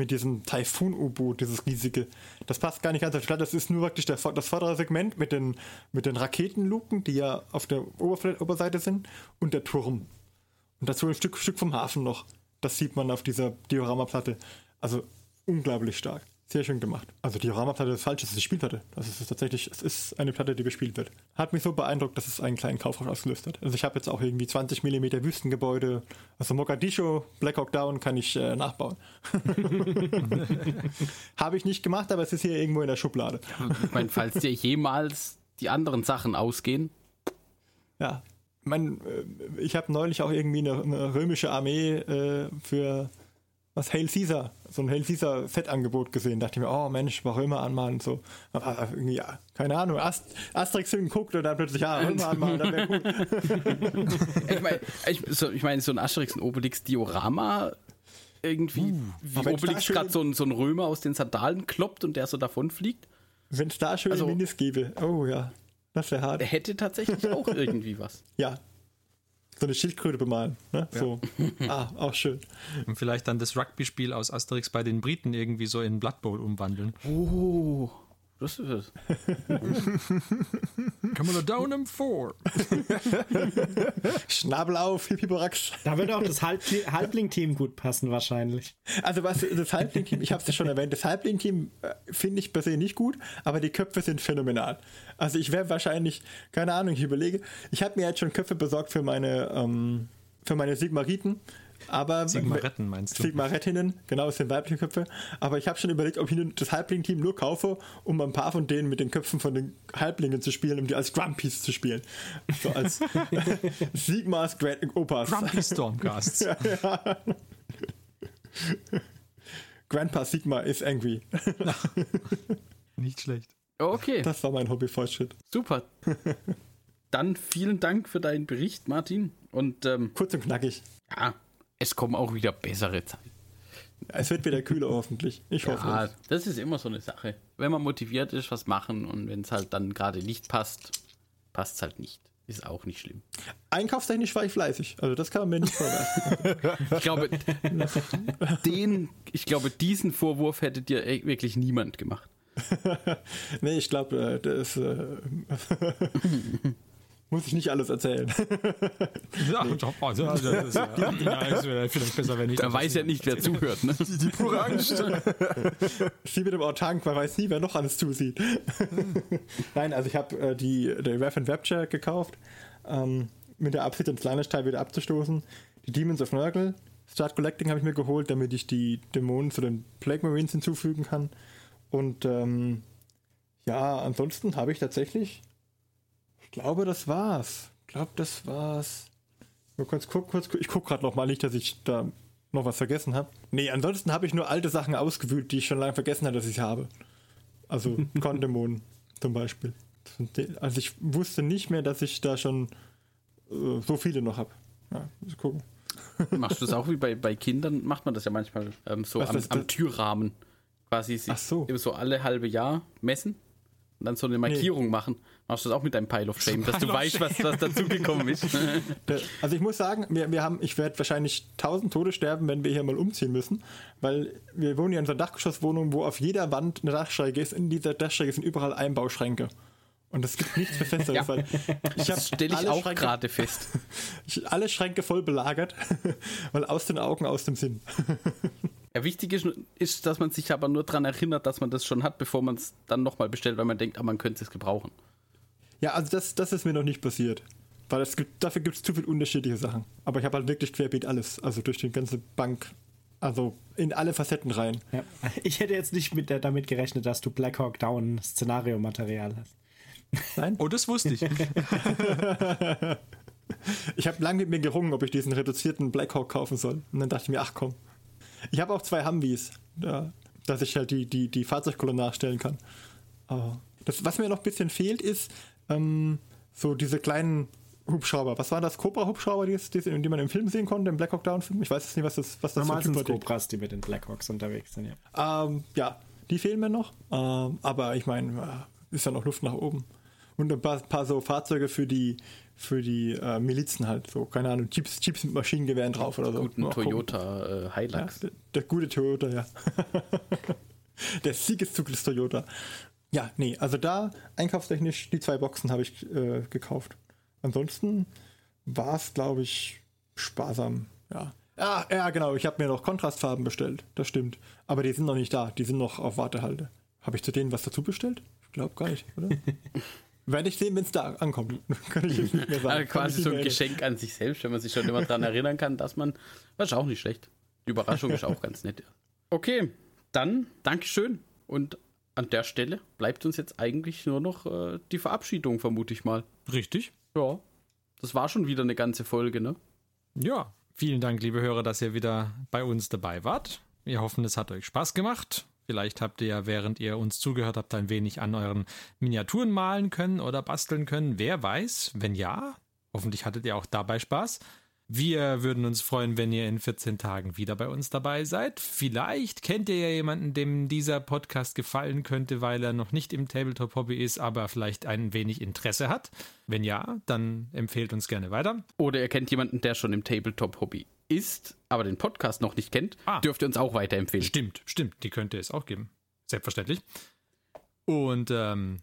Mit diesem Typhoon-U-Boot, dieses riesige. Das passt gar nicht ganz auf die Platte. Das ist nur wirklich der, das vordere Segment mit den, mit den Raketenluken, die ja auf der Oberseite sind, und der Turm. Und dazu ein Stück, Stück vom Hafen noch. Das sieht man auf dieser Dioramaplatte. Also unglaublich stark. Sehr schön gemacht. Also die Rama-Platte ist falsch, es ist die Spielplatte. Das ist tatsächlich, es ist eine Platte, die bespielt wird. Hat mich so beeindruckt, dass es einen kleinen Kaufrausch ausgelöst hat. Also ich habe jetzt auch irgendwie 20 mm Wüstengebäude. Also Mogadischu, Black Hawk Down kann ich äh, nachbauen. [LAUGHS] habe ich nicht gemacht, aber es ist hier irgendwo in der Schublade. ich meine, falls dir jemals die anderen Sachen ausgehen. Ja, mein, äh, ich habe neulich auch irgendwie eine, eine römische Armee äh, für was Hail Caesar, so ein Hail Caesar Fettangebot gesehen. Dachte ich mir, oh Mensch, mal Römer anmalen und so. Aber irgendwie, ja, keine Ahnung, Ast Asterix guckt und dann plötzlich, ja, Römer anmalen, dann wäre gut. [LAUGHS] ich meine, ich, so, ich mein, so ein Asterix und Obelix Diorama irgendwie, uh, wie Obelix gerade so, so ein Römer aus den Sandalen kloppt und der so davon fliegt. Wenn es da schöne also, Minis gäbe, oh ja, das wäre hart. Der hätte tatsächlich auch [LAUGHS] irgendwie was. Ja, so eine Schildkröte bemalen. Ne? Ja. So. [LAUGHS] ah, auch schön. Und vielleicht dann das Rugby-Spiel aus Asterix bei den Briten irgendwie so in Blood Bowl umwandeln. Oh. Das ist es. Come on down in four. [LAUGHS] Schnabel auf, Hippiborax. Da würde auch das Halb Halbling-Team gut passen, wahrscheinlich. Also was das Halbling-Team, ich habe es ja schon erwähnt, das Halbling-Team äh, finde ich per se nicht gut, aber die Köpfe sind phänomenal. Also ich wäre wahrscheinlich, keine Ahnung, ich überlege, ich habe mir jetzt schon Köpfe besorgt für meine, ähm, für meine Sigmariten. Aber Sigmaretten meinst du? Sigmarettinnen, genau, das sind weibliche Köpfe. Aber ich habe schon überlegt, ob ich das Halbling-Team nur kaufe, um ein paar von denen mit den Köpfen von den Halblingen zu spielen, um die als Grumpies zu spielen. So als [LAUGHS] Sigmas Grand Opas. Grumpy Stormcasts. [LAUGHS] ja, ja. Grandpa Sigma is angry. [LAUGHS] Nicht schlecht. Okay, Das war mein Hobby-Fortschritt. super. Dann vielen Dank für deinen Bericht, Martin. Und ähm, Kurz und knackig. ja, es kommen auch wieder bessere Zeiten. Es wird wieder kühler hoffentlich. Ich hoffe. Ja, es. das ist immer so eine Sache. Wenn man motiviert ist, was machen und wenn es halt dann gerade nicht passt, passt es halt nicht. Ist auch nicht schlimm. Einkaufstechnisch war ich fleißig. Also das kann man mir nicht vorwerfen. [LAUGHS] Ich glaube, den, ich glaube, diesen Vorwurf hätte dir e- wirklich niemand gemacht. [LAUGHS] nee, ich glaube, äh, das äh, [LAUGHS] muss ich nicht alles erzählen. [LAUGHS] Ja, doch, also, das ist, ja, [LAUGHS] ja, vielleicht besser, wenn ich. Da weiß ja nicht, wer zuhört. Ne? Die pure Angst. [LAUGHS] Sie mit dem Autank, man weiß nie, wer noch alles zusieht. Nein, also ich habe äh, die, die Rev and Rapture gekauft, ähm, mit der Absicht, das kleine Teil wieder abzustoßen. Die Demons of Nurgle, Start Collecting habe ich mir geholt, damit ich die Dämonen zu den Plague Marines hinzufügen kann. Und ähm, ja, ansonsten habe ich tatsächlich, ich glaube, das war's. Ich glaube, das war's. Nur kurz, kurz, kurz, ich gucke gerade noch mal nicht, dass ich da noch was vergessen habe. Nee, ansonsten habe ich nur alte Sachen ausgewühlt, die ich schon lange vergessen habe, dass ich habe. Also [LAUGHS] Kondemon zum Beispiel. Also ich wusste nicht mehr, dass ich da schon äh, so viele noch habe. Ja, muss gucken. [LAUGHS] Machst du das auch wie bei, bei Kindern? Macht man das ja manchmal ähm, so Was, am, das- am Türrahmen. Quasi sich Ach so. eben so alle halbe Jahr messen und dann so eine Markierung machen. Machst du das auch mit deinem Pile of Shame, dass du Pile weißt, was, was dazugekommen ist? Der, [LAUGHS] also ich muss sagen, wir, wir haben, ich werde wahrscheinlich tausend Tode sterben, wenn wir hier mal umziehen müssen, weil wir wohnen ja in so einer Dachgeschosswohnung, wo auf jeder Wand eine Dachschräge ist. In dieser Dachschräge sind überall Einbauschränke. Und es gibt nichts Besseres. [LAUGHS] Ja. weil ich Das habe stelle ich auch gerade fest. [LAUGHS] ich- alle Schränke voll belagert, weil aus den Augen, aus dem Sinn. Ja, wichtig ist, ist, dass man sich aber nur daran erinnert, dass man das schon hat, bevor man es dann nochmal bestellt, weil man denkt, ah, man könnte es gebrauchen. Ja, also das, das ist mir noch nicht passiert. Weil es gibt, dafür gibt es zu viele unterschiedliche Sachen. Aber ich habe halt wirklich querbeet alles. Also durch die ganze Bank. Also in alle Facetten rein. Ja. [LAUGHS] Ich hätte jetzt nicht mit, der- damit gerechnet, dass du Black Hawk Down Szenario-Material hast. Nein? Oh, das wusste ich. [LAUGHS] Ich habe lange mit mir gerungen, ob ich diesen reduzierten Blackhawk kaufen soll. Und dann dachte ich mir, ach komm. Ich habe auch zwei Humvees, da, dass ich halt die, die, die Fahrzeugkolonne nachstellen kann. Aber das, was mir noch ein bisschen fehlt, ist ähm, so diese kleinen Hubschrauber. Was waren das? Cobra-Hubschrauber, die, die, die man im Film sehen konnte, im Black Hawk Down-Film? Ich weiß jetzt nicht, was das, was das Normal sind Cobras, die mit den Blackhawks unterwegs sind, ja. Ähm, ja, die fehlen mir noch. Ähm, aber ich meine, äh, ist ja noch Luft nach oben. Und ein paar, paar so Fahrzeuge für die, für die äh, Milizen halt. So, keine Ahnung, Jeeps, Jeeps mit Maschinengewehren drauf oder so. Guten. Toyota äh, Ja, Hilux. der, der gute Toyota, ja. [LAUGHS] der Siegeszug des Toyota. Ja, nee, also da einkaufstechnisch die zwei Boxen habe ich äh, gekauft. Ansonsten war es, glaube ich, sparsam. Ja. Ja, ja, genau. Ich habe mir noch Kontrastfarben bestellt. Das stimmt. Aber die sind noch nicht da. Die sind noch auf Wartehalde. Habe ich zu denen was dazu bestellt? Ich glaube gar nicht, oder? [LAUGHS] Werde ich sehen, wenn es da ankommt. [LAUGHS] Kann ich jetzt nicht mehr sagen. Also Kann quasi so ein Geschenk an sich selbst, wenn man sich schon immer daran erinnern kann, dass man. Das ist auch nicht schlecht. Die Überraschung ist auch ganz nett. Okay, dann Dankeschön. Und an der Stelle bleibt uns jetzt eigentlich nur noch äh, die Verabschiedung, vermute ich mal. Richtig. Ja. Das war schon wieder eine ganze Folge, ne? Ja, vielen Dank, liebe Hörer, dass ihr wieder bei uns dabei wart. Wir hoffen, es hat euch Spaß gemacht. Vielleicht habt ihr ja, während ihr uns zugehört habt, ein wenig an euren Miniaturen malen können oder basteln können. Wer weiß? Wenn ja, hoffentlich hattet ihr auch dabei Spaß. Wir würden uns freuen, wenn ihr in 14 Tagen wieder bei uns dabei seid. Vielleicht kennt ihr ja jemanden, dem dieser Podcast gefallen könnte, weil er noch nicht im Tabletop-Hobby ist, aber vielleicht ein wenig Interesse hat. Wenn ja, dann empfehlt uns gerne weiter. Oder ihr kennt jemanden, der schon im Tabletop-Hobby ist, aber den Podcast noch nicht kennt, Ah. dürft ihr uns auch weiterempfehlen. Stimmt, stimmt, die könnte es auch geben. Selbstverständlich. Und ähm,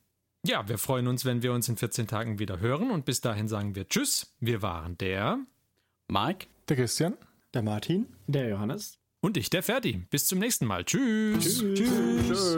ja, wir freuen uns, wenn wir uns in 14 Tagen wieder hören. Und bis dahin sagen wir Tschüss. Wir waren der Mike? Der Christian? Der Martin? Der Johannes. und ich, der Ferdi. Bis zum nächsten Mal. Tschüss. Tschüss.